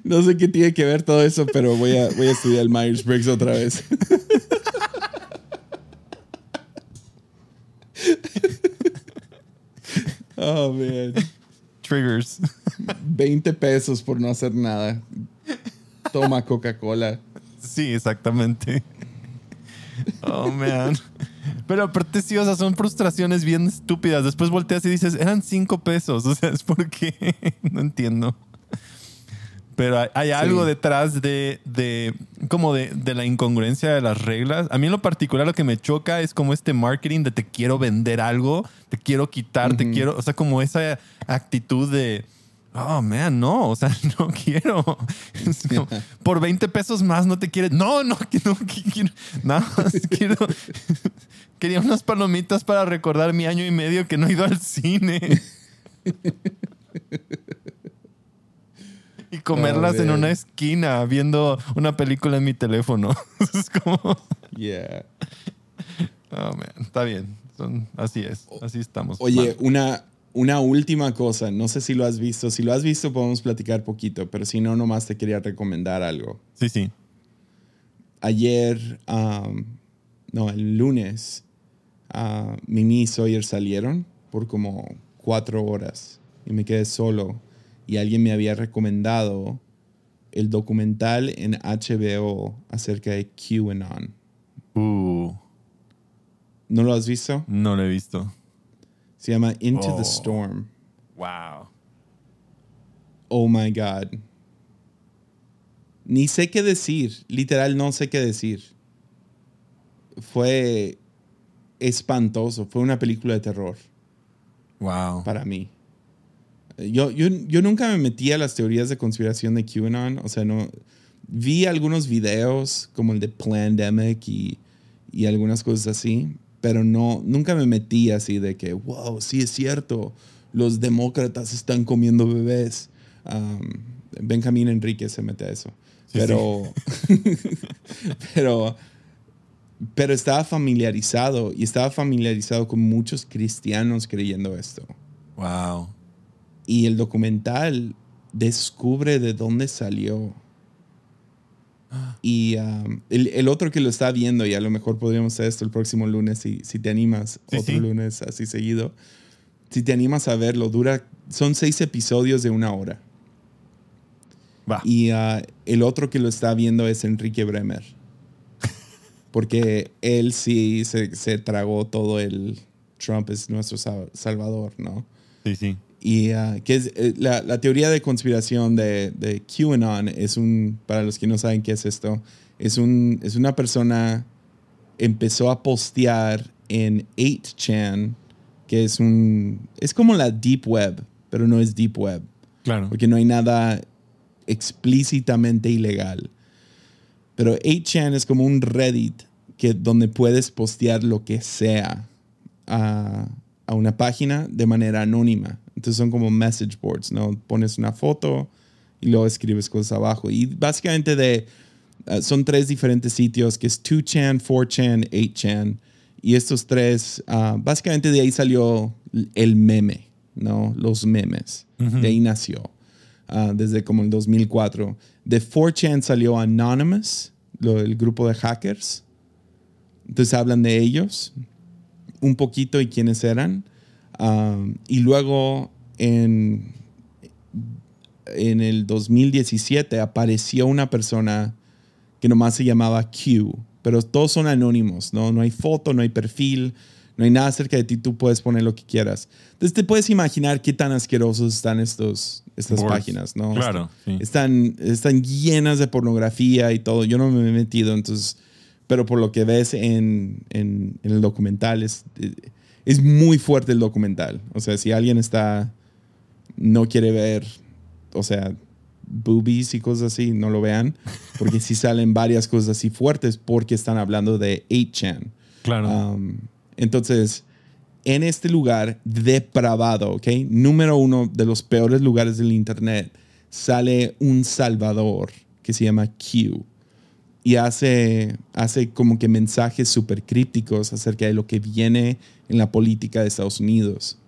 No sé qué tiene que ver todo eso, pero voy a, voy a estudiar el Myers-Briggs otra vez. Oh, man. Triggers. <laughs> 20 pesos por no hacer nada. Toma Coca-Cola. Sí, exactamente. Oh, man. Pero aparte sí, o sea, son frustraciones bien estúpidas. Después volteas y dices, eran 5 pesos. O sea, es porque <laughs> no entiendo pero hay, algo detrás de, de como de, de, la incongruencia de las reglas. A mí en lo particular lo que me choca es como este marketing de te quiero vender algo, te quiero quitar, te quiero, o sea, como esa actitud de, oh, man, no, o sea, <laughs> no quiero. <laughs> por 20 pesos más no te quieres. No, no, <laughs> no, quiero, nada más quiero. Quería unas palomitas para recordar mi año y medio que no he ido al cine. Y comerlas en una esquina viendo una película en mi teléfono. <laughs> es como. Yeah. Oh, man. Está bien. así es. Así estamos. Oye, una, una última cosa. No sé si lo has visto. Si lo has visto, podemos platicar poquito. Pero si no, nomás te quería recomendar algo. Sí, sí. Ayer, um, no, el lunes, uh, Mimi y Sawyer salieron por como cuatro horas y me quedé solo y alguien me había recomendado el documental en HBO acerca de QAnon. Uh. ¿No lo has visto? No lo he visto. Se llama Into the oh. Storm. Wow. Oh my God. Ni sé qué decir. Literal, no sé qué decir. Fue espantoso. Fue una película de terror. Wow. Para mí. Yo, yo, nunca me metí a las teorías de conspiración de QAnon. O sea, no. Vi algunos videos como el de Plandemic y, y algunas cosas así, pero no, nunca me metí así de que, wow, sí es cierto, los demócratas están comiendo bebés. Benjamín Enrique se mete a eso. pero, <laughs> pero, pero estaba familiarizado y estaba familiarizado con muchos cristianos creyendo esto. Wow. Y el documental descubre de dónde salió. Y um, el, otro que lo está viendo, y a lo mejor podríamos hacer esto el próximo lunes, si, si te animas, otro lunes así seguido. Si te animas a verlo, dura, son seis episodios de una hora. Y uh, el otro que lo está viendo es Enrique Bremer. <laughs> Porque él sí se, se tragó todo el Trump es nuestro salvador, ¿no? Sí, sí. Y uh, que es eh, la, teoría de conspiración de, de, QAnon es un, para los que no saben qué es esto, es, un, es una persona empezó a postear en 8chan, que es un, es como la deep web, pero no es deep web. Claro. Porque no hay nada explícitamente ilegal. Pero 8chan es como un Reddit que, donde puedes postear lo que sea a, a una página de manera anónima. Entonces son como message boards, ¿no? Pones una foto y luego escribes cosas abajo. Y básicamente de, uh, son tres diferentes sitios, que es 2chan, 4chan, 8chan. Y estos tres, uh, básicamente de ahí salió el meme, ¿no? Los memes. De ahí nació. Uh, desde como el 2004. De 4chan salió Anonymous, lo, el grupo de hackers. Entonces hablan de ellos. un poquito y quiénes eran. Um, y luego en, en el 2017 apareció una persona que nomás se llamaba Q, pero todos son anónimos, ¿no? No hay foto, no hay perfil, no hay nada cerca de ti, tú puedes poner lo que quieras. Entonces te puedes imaginar qué tan asquerosos están estos, estas Boards. páginas, ¿no? Claro, sí. Están, están llenas de pornografía y todo. Yo no me he metido, entonces, pero por lo que ves en, en- en el documental, es, es muy fuerte el documental. O sea, si alguien está, no quiere ver, o sea, boobies y cosas así, no lo vean, porque sí salen varias cosas así fuertes porque están hablando de 8chan. Claro. Um, entonces, en este lugar depravado, ¿ok? Número uno de los peores lugares del Internet, sale un salvador que se llama Q y hace, hace como que mensajes súper crípticos acerca de lo que viene en la política de Estados Unidos.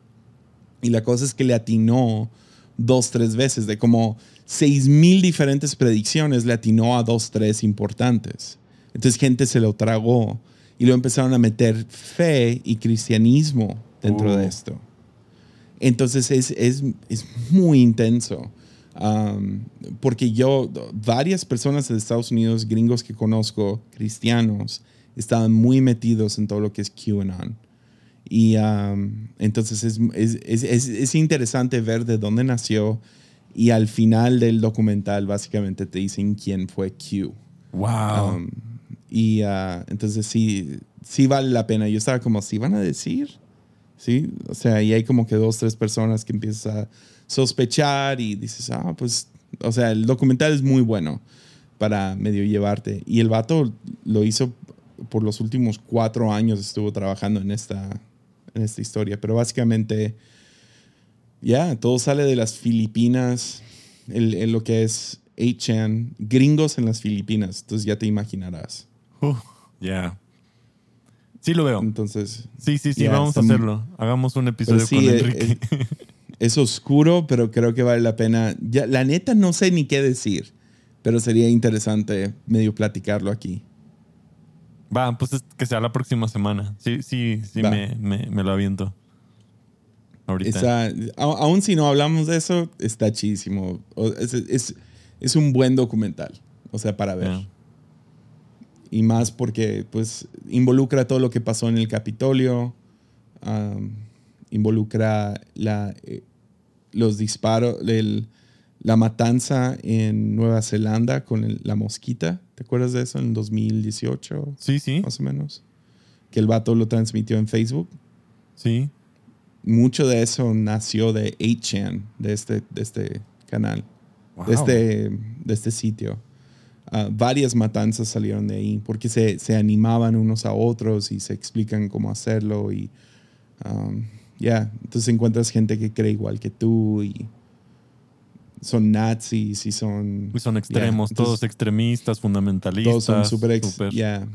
Y la cosa es que le atinó dos, tres veces, de como seis mil diferentes predicciones, le atinó a dos, tres importantes. Entonces gente se lo tragó y luego empezaron a meter fe y cristianismo dentro Uh. de esto. Entonces es, es, es muy intenso. Um, porque yo, varias personas de Estados Unidos, gringos que conozco, cristianos, estaban muy metidos en todo lo que es QAnon. Y um, entonces es, es, es, es- es interesante ver de dónde nació y al final del documental básicamente te dicen quién fue Q. wow. Um, y ah, entonces sí, sí vale la pena. Yo estaba como, ¿sí van a decir? Sí, o sea, y hay como que dos, tres personas que empiezas a sospechar y dices, ah, pues, o sea, el documental es muy bueno para medio llevarte. Y el vato lo hizo por los últimos cuatro años, estuvo trabajando en esta, en esta historia. Pero básicamente, ya, todo sale de las Filipinas, el, el- lo que es 8chan, gringos en las Filipinas. Entonces ya te imaginarás. Uh, ya. Sí lo veo. Entonces, Sí, sí, sí, vamos a hacerlo. Hagamos un episodio sí, con eh, Enrique. es oscuro, pero creo que vale la pena. Ya, la neta no sé ni qué decir, pero sería interesante medio platicarlo aquí. Va, pues es que sea la próxima semana. Sí, sí, sí, me, me, me lo aviento. Ahorita. A- aún si no hablamos de eso, está chidísimo. Es, es- es un buen documental, o sea, para ver. Y más porque pues involucra todo lo que pasó en el Capitolio, um, involucra la, eh, los disparos, el- la matanza en Nueva Zelanda con el- la mosquita. ¿Te acuerdas de eso? En el 2018, Sí, sí, más o menos. Que el vato lo transmitió en Facebook. sí. Mucho de eso nació de 8chan, de este, de este canal Wow. de, este, de este sitio. Ah, varias matanzas salieron de ahí porque se, se animaban unos a otros y se explican cómo hacerlo y um, ya, entonces encuentras gente que cree igual que tú y son nazis y son... Y son extremos, entonces todos extremistas, fundamentalistas. todos son super ex... súper- ya.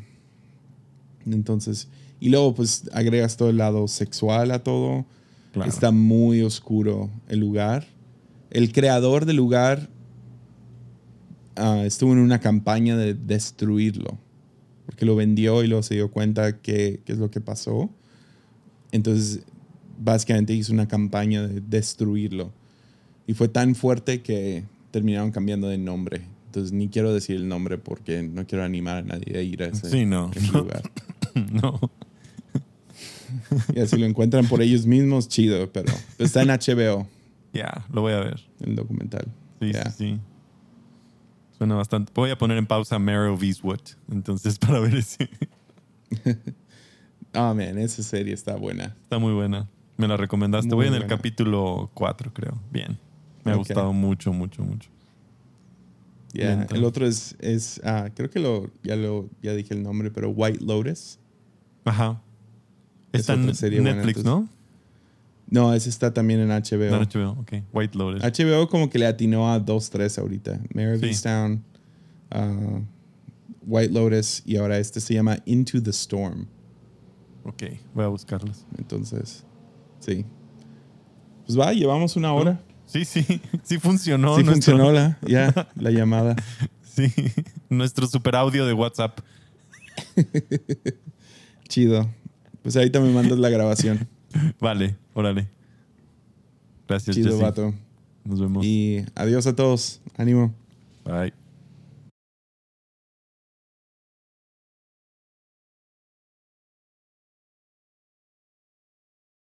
Entonces, y luego pues agregas todo el lado sexual a todo. Claro. Está muy oscuro el lugar. El creador del lugar ah, estuvo en una campaña de destruirlo. Porque lo vendió y luego se dio cuenta que, qué es lo que pasó. Entonces, básicamente hizo una campaña de destruirlo. Y fue tan fuerte que terminaron cambiando de nombre. Entonces, ni quiero decir el nombre porque no quiero animar a nadie a ir a ese, Sí, no. ese <laughs> lugar. <laughs> no. Y si lo encuentran por ellos mismos, chido, pero está en HBO, <laughs> Ya, lo voy a ver. el documental. Sí, Ya. sí, sí. Suena bastante. Voy a poner en pausa Mare of Eastwood. Entonces, para ver ese. Ah, man, esa serie está buena. Está muy buena. Me la recomendaste. Muy Voy en el capítulo 4, creo. Bien. Me ha gustado mucho, mucho, mucho. Yeah. El otro es, es ah, creo que lo ya, lo ya dije el nombre, pero White Lotus. Ajá. Es Está en buena, Netflix. ¿no? No, ese está también en HBO. No, HBO. Ok. White Lotus. HBO como que le atinó a 2-3 ahorita. Mare Sí. Ah, White Lotus y ahora este se llama Into the Storm. Ok. Voy a buscarlas. Entonces, sí. Pues va, llevamos una hora. Sí, sí. <laughs> Sí funcionó. sí nuestro- funcionó la, <laughs> ya, la llamada. Sí. Nuestro super audio de WhatsApp. <laughs> Chido. Pues ahorita me mandas la grabación. Vale, órale. Gracias, Chido, Jesse. vato. Nos vemos. Y adiós a todos. Ánimo. Bye.